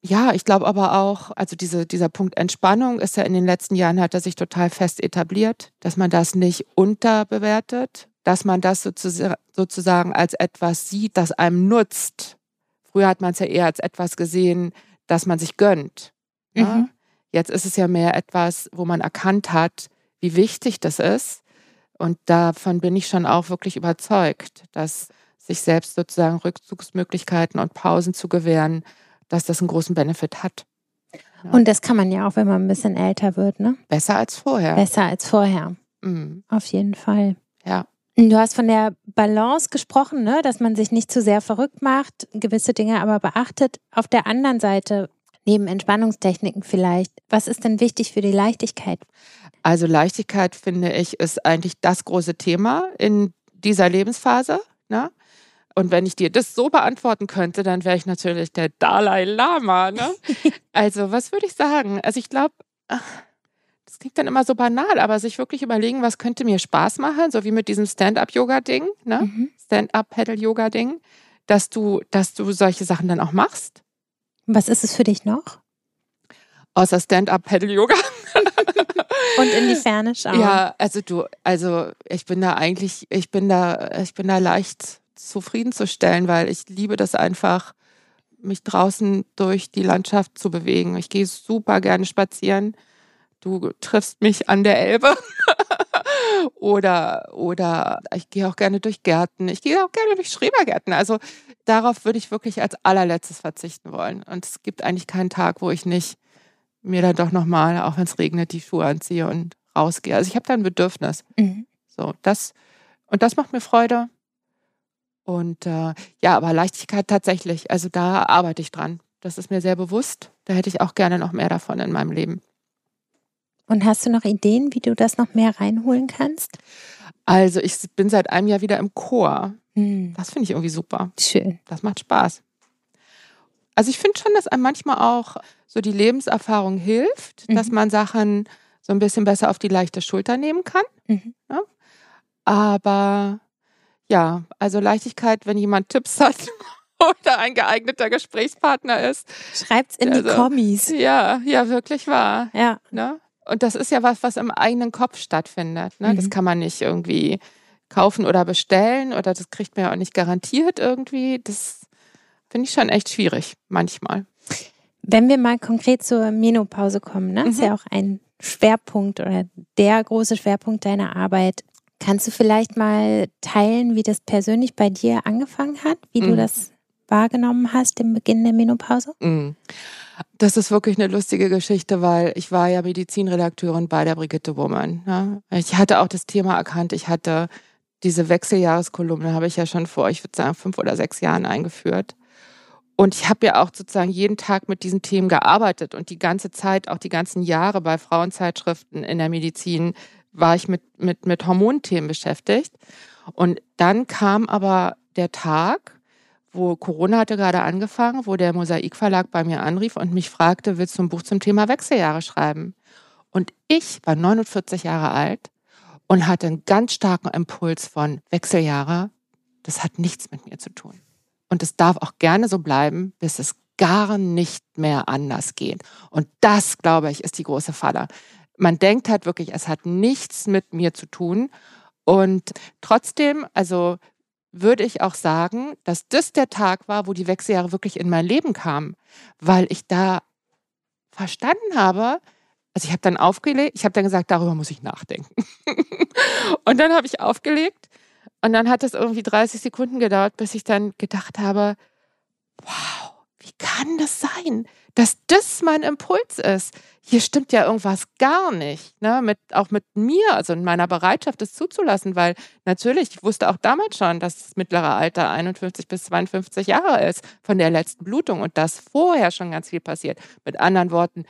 B: Ja, ich glaube aber auch, also diese, dieser Punkt Entspannung ist ja in den letzten Jahren hat er sich total fest etabliert, dass man das nicht unterbewertet, dass man das sozusagen als etwas sieht, das einem nutzt. Früher hat man es ja eher als etwas gesehen, das man sich gönnt. Mhm. Jetzt ist es ja mehr etwas, wo man erkannt hat, wie wichtig das ist und davon bin ich schon auch wirklich überzeugt, dass sich selbst sozusagen Rückzugsmöglichkeiten und Pausen zu gewähren, dass das einen großen Benefit hat.
A: Ja. Und das kann man ja auch, wenn man ein bisschen älter wird, ne?
B: Besser als vorher.
A: Besser als vorher. Mhm. Auf jeden Fall.
B: Ja.
A: Du hast von der Balance gesprochen, ne? dass man sich nicht zu sehr verrückt macht, gewisse Dinge aber beachtet. Auf der anderen Seite, neben Entspannungstechniken vielleicht, was ist denn wichtig für die Leichtigkeit?
B: Also Leichtigkeit, finde ich, ist eigentlich das große Thema in dieser Lebensphase. Ne? Und wenn ich dir das so beantworten könnte, dann wäre ich natürlich der Dalai Lama. Ne? also was würde ich sagen? Also ich glaube, das klingt dann immer so banal, aber sich wirklich überlegen, was könnte mir Spaß machen, so wie mit diesem Stand-up-Yoga-Ding, ne? Mhm. Stand-up-Pedal-Yoga-Ding, dass du, dass du solche Sachen dann auch machst.
A: Was ist es für dich noch?
B: Außer Stand-up-Pedal-Yoga.
A: Und in die Ferne schauen.
B: Ja, also du, also ich bin da eigentlich, ich bin da, ich bin da leicht zufriedenzustellen, weil ich liebe das einfach, mich draußen durch die Landschaft zu bewegen. Ich gehe super gerne spazieren. Du triffst mich an der Elbe. oder, oder ich gehe auch gerne durch Gärten. Ich gehe auch gerne durch Schrebergärten. Also darauf würde ich wirklich als allerletztes verzichten wollen. Und es gibt eigentlich keinen Tag, wo ich nicht mir dann doch nochmal, auch wenn es regnet, die Schuhe anziehe und rausgehe. Also ich habe da ein Bedürfnis. Mhm. So, das, und das macht mir Freude. Und äh, ja, aber Leichtigkeit tatsächlich, also da arbeite ich dran. Das ist mir sehr bewusst. Da hätte ich auch gerne noch mehr davon in meinem Leben.
A: Und hast du noch Ideen, wie du das noch mehr reinholen kannst?
B: Also ich bin seit einem Jahr wieder im Chor. Hm. Das finde ich irgendwie super.
A: Schön.
B: Das macht Spaß. Also ich finde schon, dass einem manchmal auch so die Lebenserfahrung hilft, mhm. dass man Sachen so ein bisschen besser auf die leichte Schulter nehmen kann. Mhm. Ja? Aber ja, also Leichtigkeit, wenn jemand Tipps hat oder ein geeigneter Gesprächspartner ist.
A: Schreibt's in also, die Kommis.
B: Ja, ja, wirklich wahr.
A: Ja.
B: Ne? Und das ist ja was, was im eigenen Kopf stattfindet. Ne? Mhm. Das kann man nicht irgendwie kaufen oder bestellen oder das kriegt man ja auch nicht garantiert irgendwie. Das finde ich schon echt schwierig manchmal.
A: Wenn wir mal konkret zur Menopause kommen, ne? Mhm. ist ja auch ein Schwerpunkt oder der große Schwerpunkt deiner Arbeit. Kannst du vielleicht mal teilen, wie das persönlich bei dir angefangen hat, wie mhm. du das wahrgenommen hast im Beginn der Menopause? Mhm.
B: Das ist wirklich eine lustige Geschichte, weil ich war ja Medizinredakteurin bei der Brigitte Woman. Ne? Ich hatte auch das Thema erkannt. Ich hatte diese Wechseljahreskolumne, habe ich ja schon vor, ich würde sagen, fünf oder sechs Jahren eingeführt. Und ich habe ja auch sozusagen jeden Tag mit diesen Themen gearbeitet und die ganze Zeit, auch die ganzen Jahre bei Frauenzeitschriften in der Medizin, war ich mit, mit, mit Hormonthemen beschäftigt. Und dann kam aber der Tag, wo Corona hatte gerade angefangen, wo der Mosaik Verlag bei mir anrief und mich fragte, willst du ein Buch zum Thema Wechseljahre schreiben? Und ich war 49 Jahre alt und hatte einen ganz starken Impuls von Wechseljahre. Das hat nichts mit mir zu tun. Und es darf auch gerne so bleiben, bis es gar nicht mehr anders geht. Und das, glaube ich, ist die große Falle. Man denkt halt wirklich, es hat nichts mit mir zu tun. Und trotzdem, also würde ich auch sagen, dass das der Tag war, wo die Wechseljahre wirklich in mein Leben kamen, weil ich da verstanden habe, also ich habe dann aufgelegt, ich habe dann gesagt, darüber muss ich nachdenken. und dann habe ich aufgelegt und dann hat es irgendwie 30 Sekunden gedauert, bis ich dann gedacht habe, wow, wie kann das sein, dass das mein Impuls ist? Hier stimmt ja irgendwas gar nicht, ne? Mit, auch mit mir, also in meiner Bereitschaft, das zuzulassen, weil natürlich, ich wusste auch damals schon, dass das mittlere Alter 51 bis 52 Jahre ist von der letzten Blutung und dass vorher schon ganz viel passiert. Mit anderen Worten,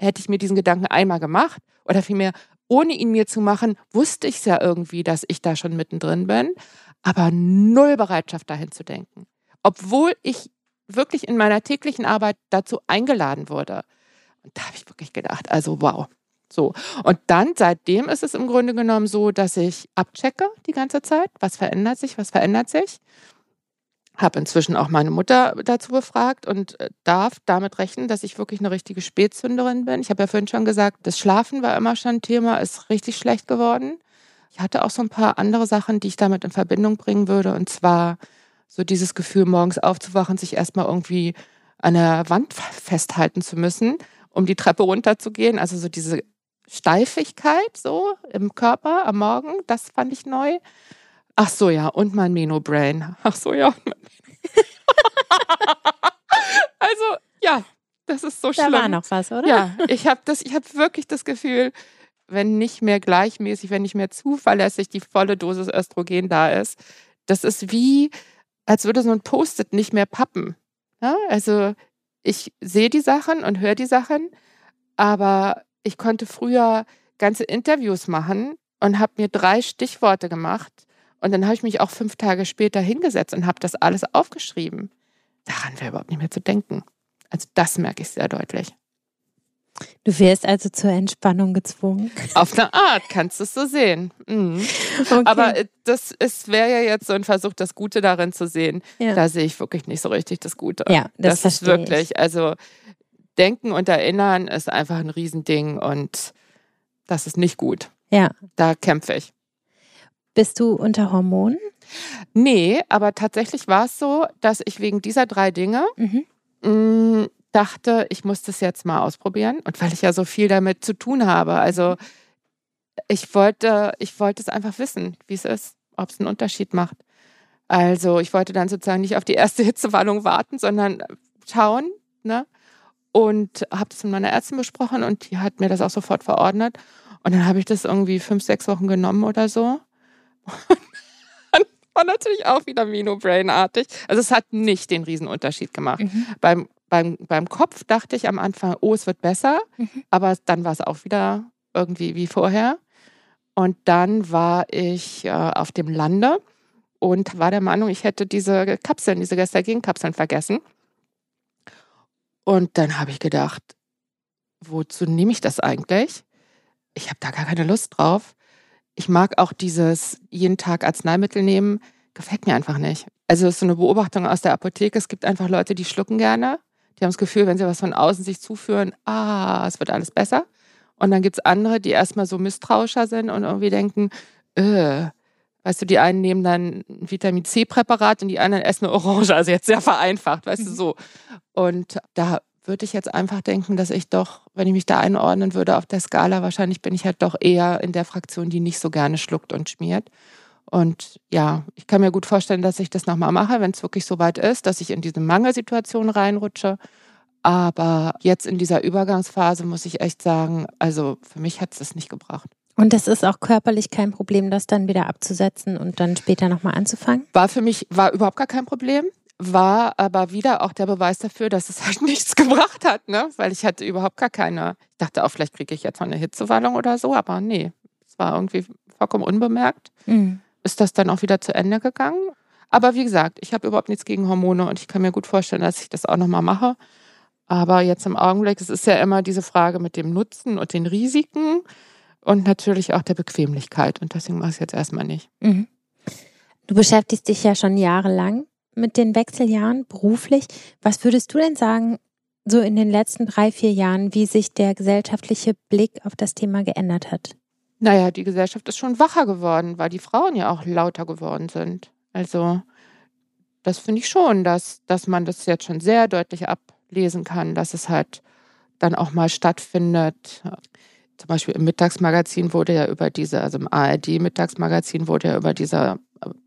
B: hätte ich mir diesen Gedanken einmal gemacht oder vielmehr, ohne ihn mir zu machen, wusste ich es ja irgendwie, dass ich da schon mittendrin bin, aber null Bereitschaft dahin zu denken. Obwohl ich wirklich in meiner täglichen Arbeit dazu eingeladen wurde. Und da habe ich wirklich gedacht, also wow. So. Und dann seitdem ist es im Grunde genommen so, dass ich abchecke die ganze Zeit, was verändert sich, was verändert sich. Habe inzwischen auch meine Mutter dazu befragt und äh, darf damit rechnen, dass ich wirklich eine richtige Spätzünderin bin. Ich habe ja vorhin schon gesagt, das Schlafen war immer schon ein Thema, ist richtig schlecht geworden. Ich hatte auch so ein paar andere Sachen, die ich damit in Verbindung bringen würde. Und zwar so dieses Gefühl, morgens aufzuwachen, sich erstmal irgendwie an der Wand festhalten zu müssen, um die Treppe runterzugehen. Also so diese Steifigkeit so im Körper am Morgen, das fand ich neu. Ach so, ja, und mein Meno-Brain. Ach so, ja. also, ja, das ist so schlimm.
A: Da war noch was, oder?
B: Ja, ich habe hab wirklich das Gefühl, wenn nicht mehr gleichmäßig, wenn nicht mehr zuverlässig die volle Dosis Östrogen da ist, das ist wie, als würde so ein Post-it nicht mehr pappen. Ja, also ich sehe die Sachen und höre die Sachen, aber ich konnte früher ganze Interviews machen und habe mir drei Stichworte gemacht und dann habe ich mich auch fünf Tage später hingesetzt und habe das alles aufgeschrieben. Daran wäre überhaupt nicht mehr zu denken. Also das merke ich sehr deutlich.
A: Du wirst also zur Entspannung gezwungen.
B: Auf eine Art kannst du es so sehen. Mhm. Okay. Aber äh, das wäre ja jetzt so ein Versuch, das Gute darin zu sehen. Ja. Da sehe ich wirklich nicht so richtig das Gute.
A: Ja, das,
B: das ist wirklich, ich. also Denken und Erinnern ist einfach ein Riesending und das ist nicht gut.
A: Ja.
B: Da kämpfe ich.
A: Bist du unter Hormonen?
B: Nee, aber tatsächlich war es so, dass ich wegen dieser drei Dinge mhm. Dachte, ich muss das jetzt mal ausprobieren. Und weil ich ja so viel damit zu tun habe. Also ich wollte, ich wollte es einfach wissen, wie es ist, ob es einen Unterschied macht. Also ich wollte dann sozusagen nicht auf die erste Hitzewallung warten, sondern schauen. Ne? Und habe das mit meiner Ärztin besprochen und die hat mir das auch sofort verordnet. Und dann habe ich das irgendwie fünf, sechs Wochen genommen oder so. Und war natürlich auch wieder Mino-Brain-artig. Also es hat nicht den Riesenunterschied gemacht. Mhm. Beim beim, beim Kopf dachte ich am Anfang, oh, es wird besser, mhm. aber dann war es auch wieder irgendwie wie vorher. Und dann war ich äh, auf dem Lande und war der Meinung, ich hätte diese Kapseln, diese Gestagen-Kapseln vergessen. Und dann habe ich gedacht, wozu nehme ich das eigentlich? Ich habe da gar keine Lust drauf. Ich mag auch dieses jeden Tag Arzneimittel nehmen, gefällt mir einfach nicht. Also es ist so eine Beobachtung aus der Apotheke. Es gibt einfach Leute, die schlucken gerne die haben das Gefühl, wenn sie was von außen sich zuführen, ah, es wird alles besser. Und dann gibt es andere, die erstmal so misstrauischer sind und irgendwie denken, äh, weißt du, die einen nehmen dann ein Vitamin C-Präparat und die anderen essen eine Orange, also jetzt sehr vereinfacht, weißt du, mhm. so. Und da würde ich jetzt einfach denken, dass ich doch, wenn ich mich da einordnen würde auf der Skala, wahrscheinlich bin ich halt doch eher in der Fraktion, die nicht so gerne schluckt und schmiert. Und ja, ich kann mir gut vorstellen, dass ich das nochmal mache, wenn es wirklich so weit ist, dass ich in diese Mangelsituation reinrutsche. Aber jetzt in dieser Übergangsphase muss ich echt sagen, also für mich hat es das nicht gebracht.
A: Und das ist auch körperlich kein Problem, das dann wieder abzusetzen und dann später nochmal anzufangen?
B: War für mich, war überhaupt gar kein Problem war aber wieder auch der Beweis dafür, dass es halt nichts gebracht hat, ne? Weil ich hatte überhaupt gar keine. Ich dachte auch, vielleicht kriege ich jetzt mal eine Hitzewallung oder so, aber nee, es war irgendwie vollkommen unbemerkt. Mhm. Ist das dann auch wieder zu Ende gegangen? Aber wie gesagt, ich habe überhaupt nichts gegen Hormone und ich kann mir gut vorstellen, dass ich das auch nochmal mache. Aber jetzt im Augenblick, es ist ja immer diese Frage mit dem Nutzen und den Risiken und natürlich auch der Bequemlichkeit. Und deswegen mache ich es jetzt erstmal nicht. Mhm.
A: Du beschäftigst dich ja schon jahrelang mit den Wechseljahren beruflich. Was würdest du denn sagen, so in den letzten drei, vier Jahren, wie sich der gesellschaftliche Blick auf das Thema geändert hat?
B: Naja, die Gesellschaft ist schon wacher geworden, weil die Frauen ja auch lauter geworden sind. Also das finde ich schon, dass, dass man das jetzt schon sehr deutlich ablesen kann, dass es halt dann auch mal stattfindet. Zum Beispiel im Mittagsmagazin wurde ja über diese, also im ARD-Mittagsmagazin wurde ja über diese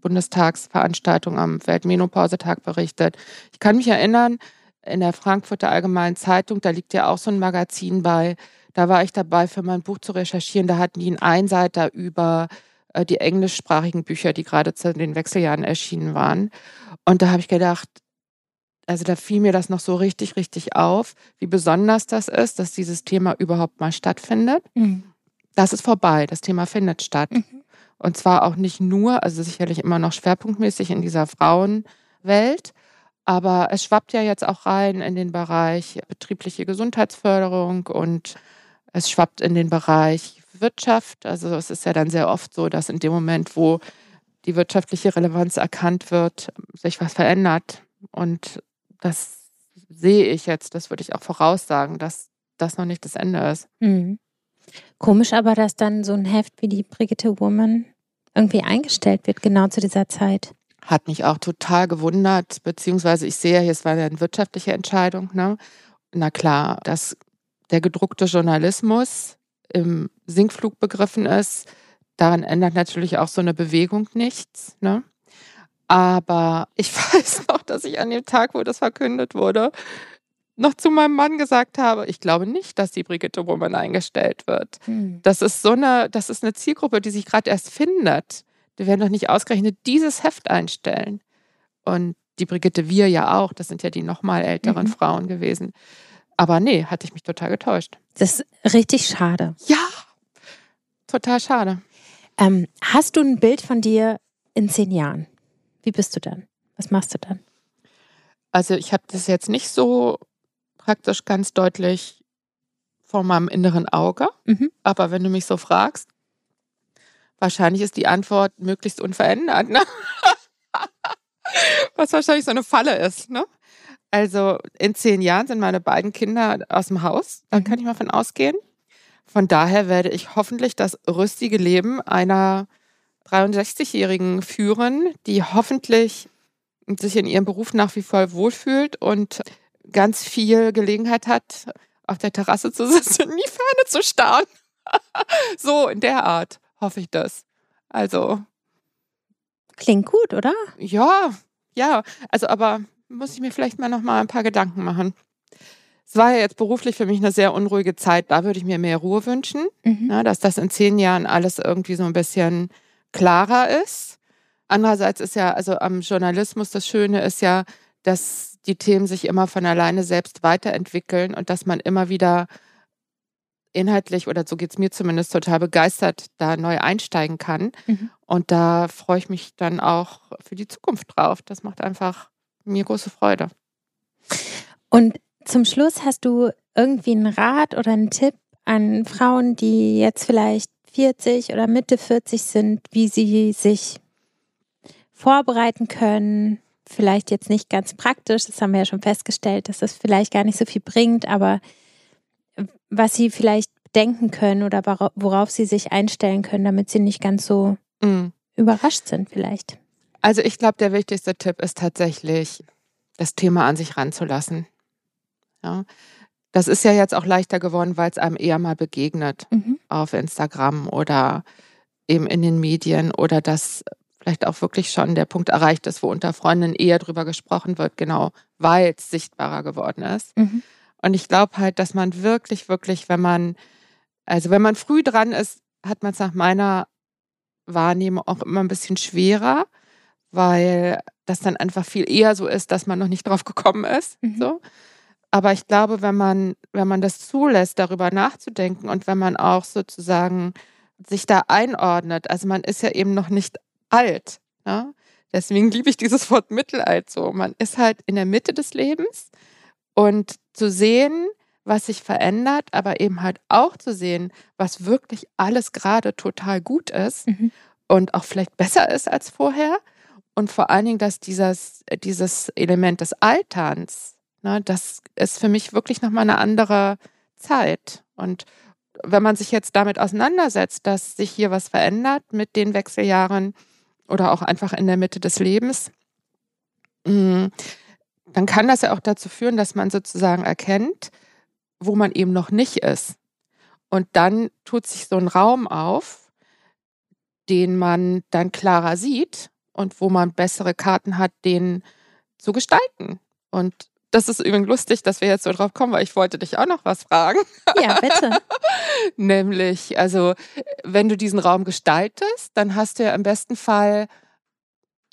B: Bundestagsveranstaltung am Weltmenopausetag berichtet. Ich kann mich erinnern, in der Frankfurter Allgemeinen Zeitung, da liegt ja auch so ein Magazin bei, da war ich dabei, für mein Buch zu recherchieren. Da hatten die einen Einseiter über äh, die englischsprachigen Bücher, die gerade zu den Wechseljahren erschienen waren. Und da habe ich gedacht, also da fiel mir das noch so richtig, richtig auf, wie besonders das ist, dass dieses Thema überhaupt mal stattfindet. Mhm. Das ist vorbei, das Thema findet statt. Mhm. Und zwar auch nicht nur, also sicherlich immer noch schwerpunktmäßig in dieser Frauenwelt, aber es schwappt ja jetzt auch rein in den Bereich betriebliche Gesundheitsförderung und es schwappt in den Bereich Wirtschaft. Also es ist ja dann sehr oft so, dass in dem Moment, wo die wirtschaftliche Relevanz erkannt wird, sich was verändert. Und das sehe ich jetzt, das würde ich auch voraussagen, dass das noch nicht das Ende ist. Mhm.
A: Komisch aber, dass dann so ein Heft wie die Brigitte Woman irgendwie eingestellt wird, genau zu dieser Zeit.
B: Hat mich auch total gewundert, beziehungsweise ich sehe, es war ja eine wirtschaftliche Entscheidung. Ne? Na klar, dass der gedruckte Journalismus im Sinkflug begriffen ist, daran ändert natürlich auch so eine Bewegung nichts. Ne? Aber ich weiß noch, dass ich an dem Tag, wo das verkündet wurde, noch zu meinem Mann gesagt habe, ich glaube nicht, dass die Brigitte Woman eingestellt wird. Hm. Das ist so eine, das ist eine Zielgruppe, die sich gerade erst findet. Die werden doch nicht ausgerechnet dieses Heft einstellen. Und die Brigitte Wir ja auch, das sind ja die nochmal älteren mhm. Frauen gewesen. Aber nee, hatte ich mich total getäuscht.
A: Das ist richtig schade.
B: Ja, total schade.
A: Ähm, hast du ein Bild von dir in zehn Jahren? Wie bist du dann? Was machst du dann?
B: Also ich habe das jetzt nicht so praktisch ganz deutlich vor meinem inneren Auge. Mhm. Aber wenn du mich so fragst, wahrscheinlich ist die Antwort möglichst unverändert. Ne? Was wahrscheinlich so eine Falle ist. Ne? Also in zehn Jahren sind meine beiden Kinder aus dem Haus. Da kann ich mal von ausgehen. Von daher werde ich hoffentlich das rüstige Leben einer 63-Jährigen führen, die hoffentlich sich in ihrem Beruf nach wie vor wohlfühlt und ganz viel Gelegenheit hat, auf der Terrasse zu sitzen und in die Ferne zu starren. so in der Art hoffe ich das. Also.
A: Klingt gut, oder?
B: Ja, ja. Also, aber muss ich mir vielleicht mal noch mal ein paar Gedanken machen. Es war ja jetzt beruflich für mich eine sehr unruhige Zeit. Da würde ich mir mehr Ruhe wünschen, mhm. ja, dass das in zehn Jahren alles irgendwie so ein bisschen klarer ist. Andererseits ist ja, also am Journalismus das Schöne ist ja, dass die Themen sich immer von alleine selbst weiterentwickeln und dass man immer wieder inhaltlich, oder so geht es mir zumindest, total begeistert da neu einsteigen kann. Mhm. Und da freue ich mich dann auch für die Zukunft drauf. Das macht einfach mir große Freude.
A: Und zum Schluss hast du irgendwie einen Rat oder einen Tipp an Frauen, die jetzt vielleicht 40 oder Mitte 40 sind, wie sie sich vorbereiten können, vielleicht jetzt nicht ganz praktisch, das haben wir ja schon festgestellt, dass das vielleicht gar nicht so viel bringt, aber was sie vielleicht denken können oder worauf sie sich einstellen können, damit sie nicht ganz so mhm. überrascht sind vielleicht.
B: Also ich glaube, der wichtigste Tipp ist tatsächlich, das Thema an sich ranzulassen. Ja. Das ist ja jetzt auch leichter geworden, weil es einem eher mal begegnet mhm. auf Instagram oder eben in den Medien oder dass vielleicht auch wirklich schon der Punkt erreicht ist, wo unter Freundinnen eher drüber gesprochen wird, genau weil es sichtbarer geworden ist. Mhm. Und ich glaube halt, dass man wirklich, wirklich, wenn man, also wenn man früh dran ist, hat man es nach meiner Wahrnehmung auch immer ein bisschen schwerer, weil das dann einfach viel eher so ist, dass man noch nicht drauf gekommen ist. Mhm. So. Aber ich glaube, wenn man, wenn man das zulässt, darüber nachzudenken und wenn man auch sozusagen sich da einordnet, also man ist ja eben noch nicht alt. Ne? Deswegen liebe ich dieses Wort Mittelalt so. Man ist halt in der Mitte des Lebens und zu sehen, was sich verändert, aber eben halt auch zu sehen, was wirklich alles gerade total gut ist mhm. und auch vielleicht besser ist als vorher. Und vor allen Dingen, dass dieses, dieses Element des Alterns Ne, das ist für mich wirklich nochmal eine andere Zeit. Und wenn man sich jetzt damit auseinandersetzt, dass sich hier was verändert mit den Wechseljahren oder auch einfach in der Mitte des Lebens, mm, dann kann das ja auch dazu führen, dass man sozusagen erkennt, wo man eben noch nicht ist. Und dann tut sich so ein Raum auf, den man dann klarer sieht und wo man bessere Karten hat, den zu gestalten. Und das ist übrigens lustig, dass wir jetzt so drauf kommen, weil ich wollte dich auch noch was fragen.
A: Ja, bitte.
B: Nämlich, also, wenn du diesen Raum gestaltest, dann hast du ja im besten Fall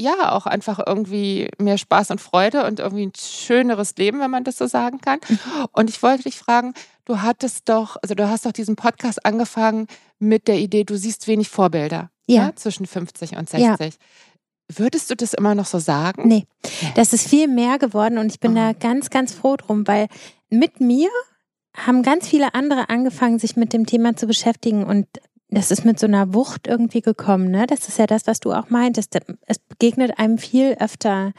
B: ja auch einfach irgendwie mehr Spaß und Freude und irgendwie ein schöneres Leben, wenn man das so sagen kann. Mhm. Und ich wollte dich fragen, du hattest doch, also du hast doch diesen Podcast angefangen mit der Idee, du siehst wenig Vorbilder ja. ja zwischen 50 und 60. Ja. Würdest du das immer noch so sagen?
A: Nee, das ist viel mehr geworden und ich bin oh. da ganz, ganz froh drum, weil mit mir haben ganz viele andere angefangen, sich mit dem Thema zu beschäftigen und das ist mit so einer Wucht irgendwie gekommen, ne? Das ist ja das, was du auch meintest. Es begegnet einem viel öfter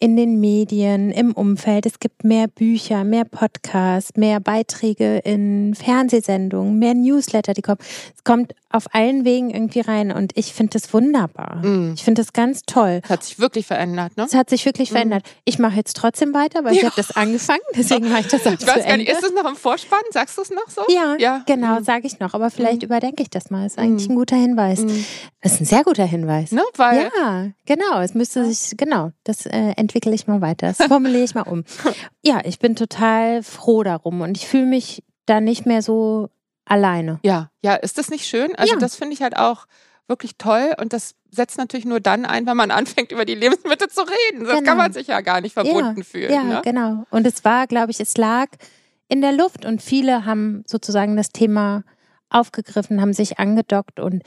A: in den Medien, im Umfeld. Es gibt mehr Bücher, mehr Podcasts, mehr Beiträge in Fernsehsendungen, mehr Newsletter, die kommen. Es kommt auf allen Wegen irgendwie rein und ich finde das wunderbar. Mm. Ich finde das ganz toll.
B: Hat sich wirklich verändert, ne?
A: Es hat sich wirklich mm. verändert. Ich mache jetzt trotzdem weiter, weil ja. ich habe das angefangen, deswegen mache ich das auch Ich weiß gar nicht,
B: ist es noch im Vorspann? Sagst du es noch so?
A: Ja, ja. genau, mm. sage ich noch. Aber vielleicht mm. überdenke ich das mal. Ist eigentlich mm. ein guter Hinweis. Mm. Das ist ein sehr guter Hinweis.
B: Ne? Weil
A: ja, genau. Es müsste sich, genau, das äh, entwickle ich mal weiter. Das formuliere ich mal um. Ja, ich bin total froh darum und ich fühle mich da nicht mehr so alleine.
B: Ja, ja, ist das nicht schön? Also ja. das finde ich halt auch wirklich toll und das setzt natürlich nur dann ein, wenn man anfängt, über die Lebensmittel zu reden. Das genau. kann man sich ja gar nicht verbunden
A: ja,
B: fühlen.
A: Ja,
B: ne?
A: genau. Und es war, glaube ich, es lag in der Luft und viele haben sozusagen das Thema aufgegriffen, haben sich angedockt und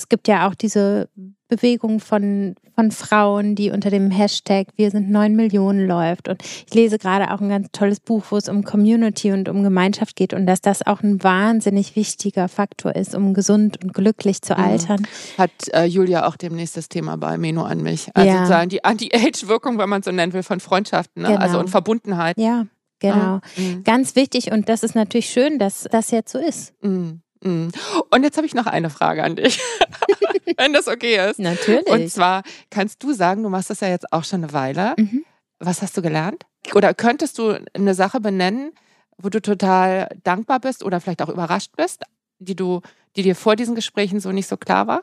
A: es gibt ja auch diese Bewegung von, von Frauen, die unter dem Hashtag Wir sind neun Millionen läuft. Und ich lese gerade auch ein ganz tolles Buch, wo es um Community und um Gemeinschaft geht und dass das auch ein wahnsinnig wichtiger Faktor ist, um gesund und glücklich zu altern.
B: Hat äh, Julia auch demnächst das Thema bei Meno an mich. Also ja. sozusagen die Anti-Age-Wirkung, wenn man so nennen will, von Freundschaften, ne? Also genau. also und Verbundenheit.
A: Ja, genau. Mhm. Ganz wichtig und das ist natürlich schön, dass das jetzt so ist.
B: Mhm. Mhm. Und jetzt habe ich noch eine Frage an dich, wenn das okay ist.
A: Natürlich.
B: Und zwar kannst du sagen, du machst das ja jetzt auch schon eine Weile. Mhm. Was hast du gelernt? Oder könntest du eine Sache benennen, wo du total dankbar bist oder vielleicht auch überrascht bist, die du, die dir vor diesen Gesprächen so nicht so klar war?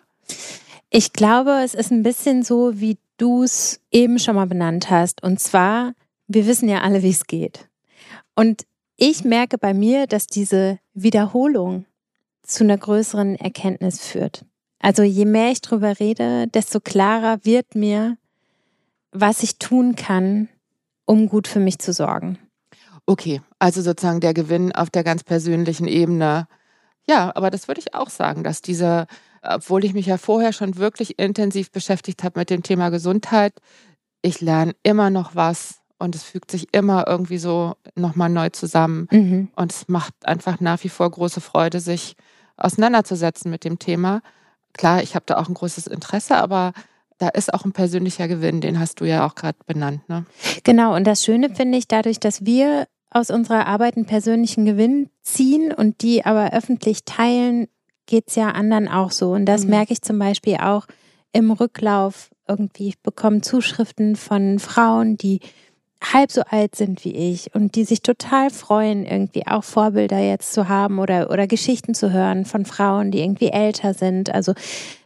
A: Ich glaube, es ist ein bisschen so, wie du es eben schon mal benannt hast. Und zwar, wir wissen ja alle, wie es geht. Und ich merke bei mir, dass diese Wiederholung zu einer größeren Erkenntnis führt. Also je mehr ich drüber rede, desto klarer wird mir, was ich tun kann, um gut für mich zu sorgen.
B: Okay, also sozusagen der Gewinn auf der ganz persönlichen Ebene. Ja, aber das würde ich auch sagen, dass diese, obwohl ich mich ja vorher schon wirklich intensiv beschäftigt habe mit dem Thema Gesundheit, ich lerne immer noch was und es fügt sich immer irgendwie so nochmal neu zusammen. Mhm. Und es macht einfach nach wie vor große Freude, sich auseinanderzusetzen mit dem Thema. Klar, ich habe da auch ein großes Interesse, aber da ist auch ein persönlicher Gewinn, den hast du ja auch gerade benannt. Ne?
A: Genau, und das Schöne finde ich, dadurch, dass wir aus unserer Arbeit einen persönlichen Gewinn ziehen und die aber öffentlich teilen, geht es ja anderen auch so. Und das mhm. merke ich zum Beispiel auch im Rücklauf irgendwie. Ich bekomme Zuschriften von Frauen, die halb so alt sind wie ich und die sich total freuen, irgendwie auch Vorbilder jetzt zu haben oder, oder Geschichten zu hören von Frauen, die irgendwie älter sind. Also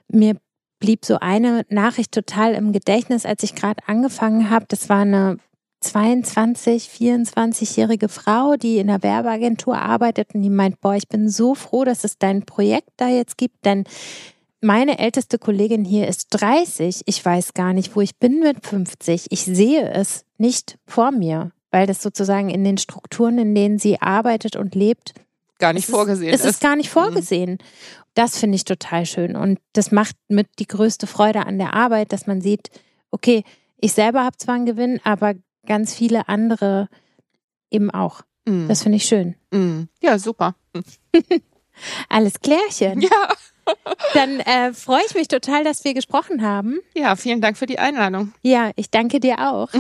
A: mir blieb so eine Nachricht total im Gedächtnis, als ich gerade angefangen habe. Das war eine 22, 24-jährige Frau, die in einer Werbeagentur arbeitet und die meint, boah, ich bin so froh, dass es dein Projekt da jetzt gibt, denn meine älteste Kollegin hier ist 30. Ich weiß gar nicht, wo ich bin mit 50. Ich sehe es nicht vor mir, weil das sozusagen in den Strukturen, in denen sie arbeitet und lebt,
B: gar nicht vorgesehen
A: ist. Es ist gar nicht mhm. vorgesehen. Das finde ich total schön. Und das macht mit die größte Freude an der Arbeit, dass man sieht, okay, ich selber habe zwar einen Gewinn, aber ganz viele andere eben auch. Mm. Das finde ich schön.
B: Mm. Ja, super.
A: Alles klärchen.
B: Ja.
A: Dann äh, freue ich mich total, dass wir gesprochen haben.
B: Ja, vielen Dank für die Einladung.
A: Ja, ich danke dir auch.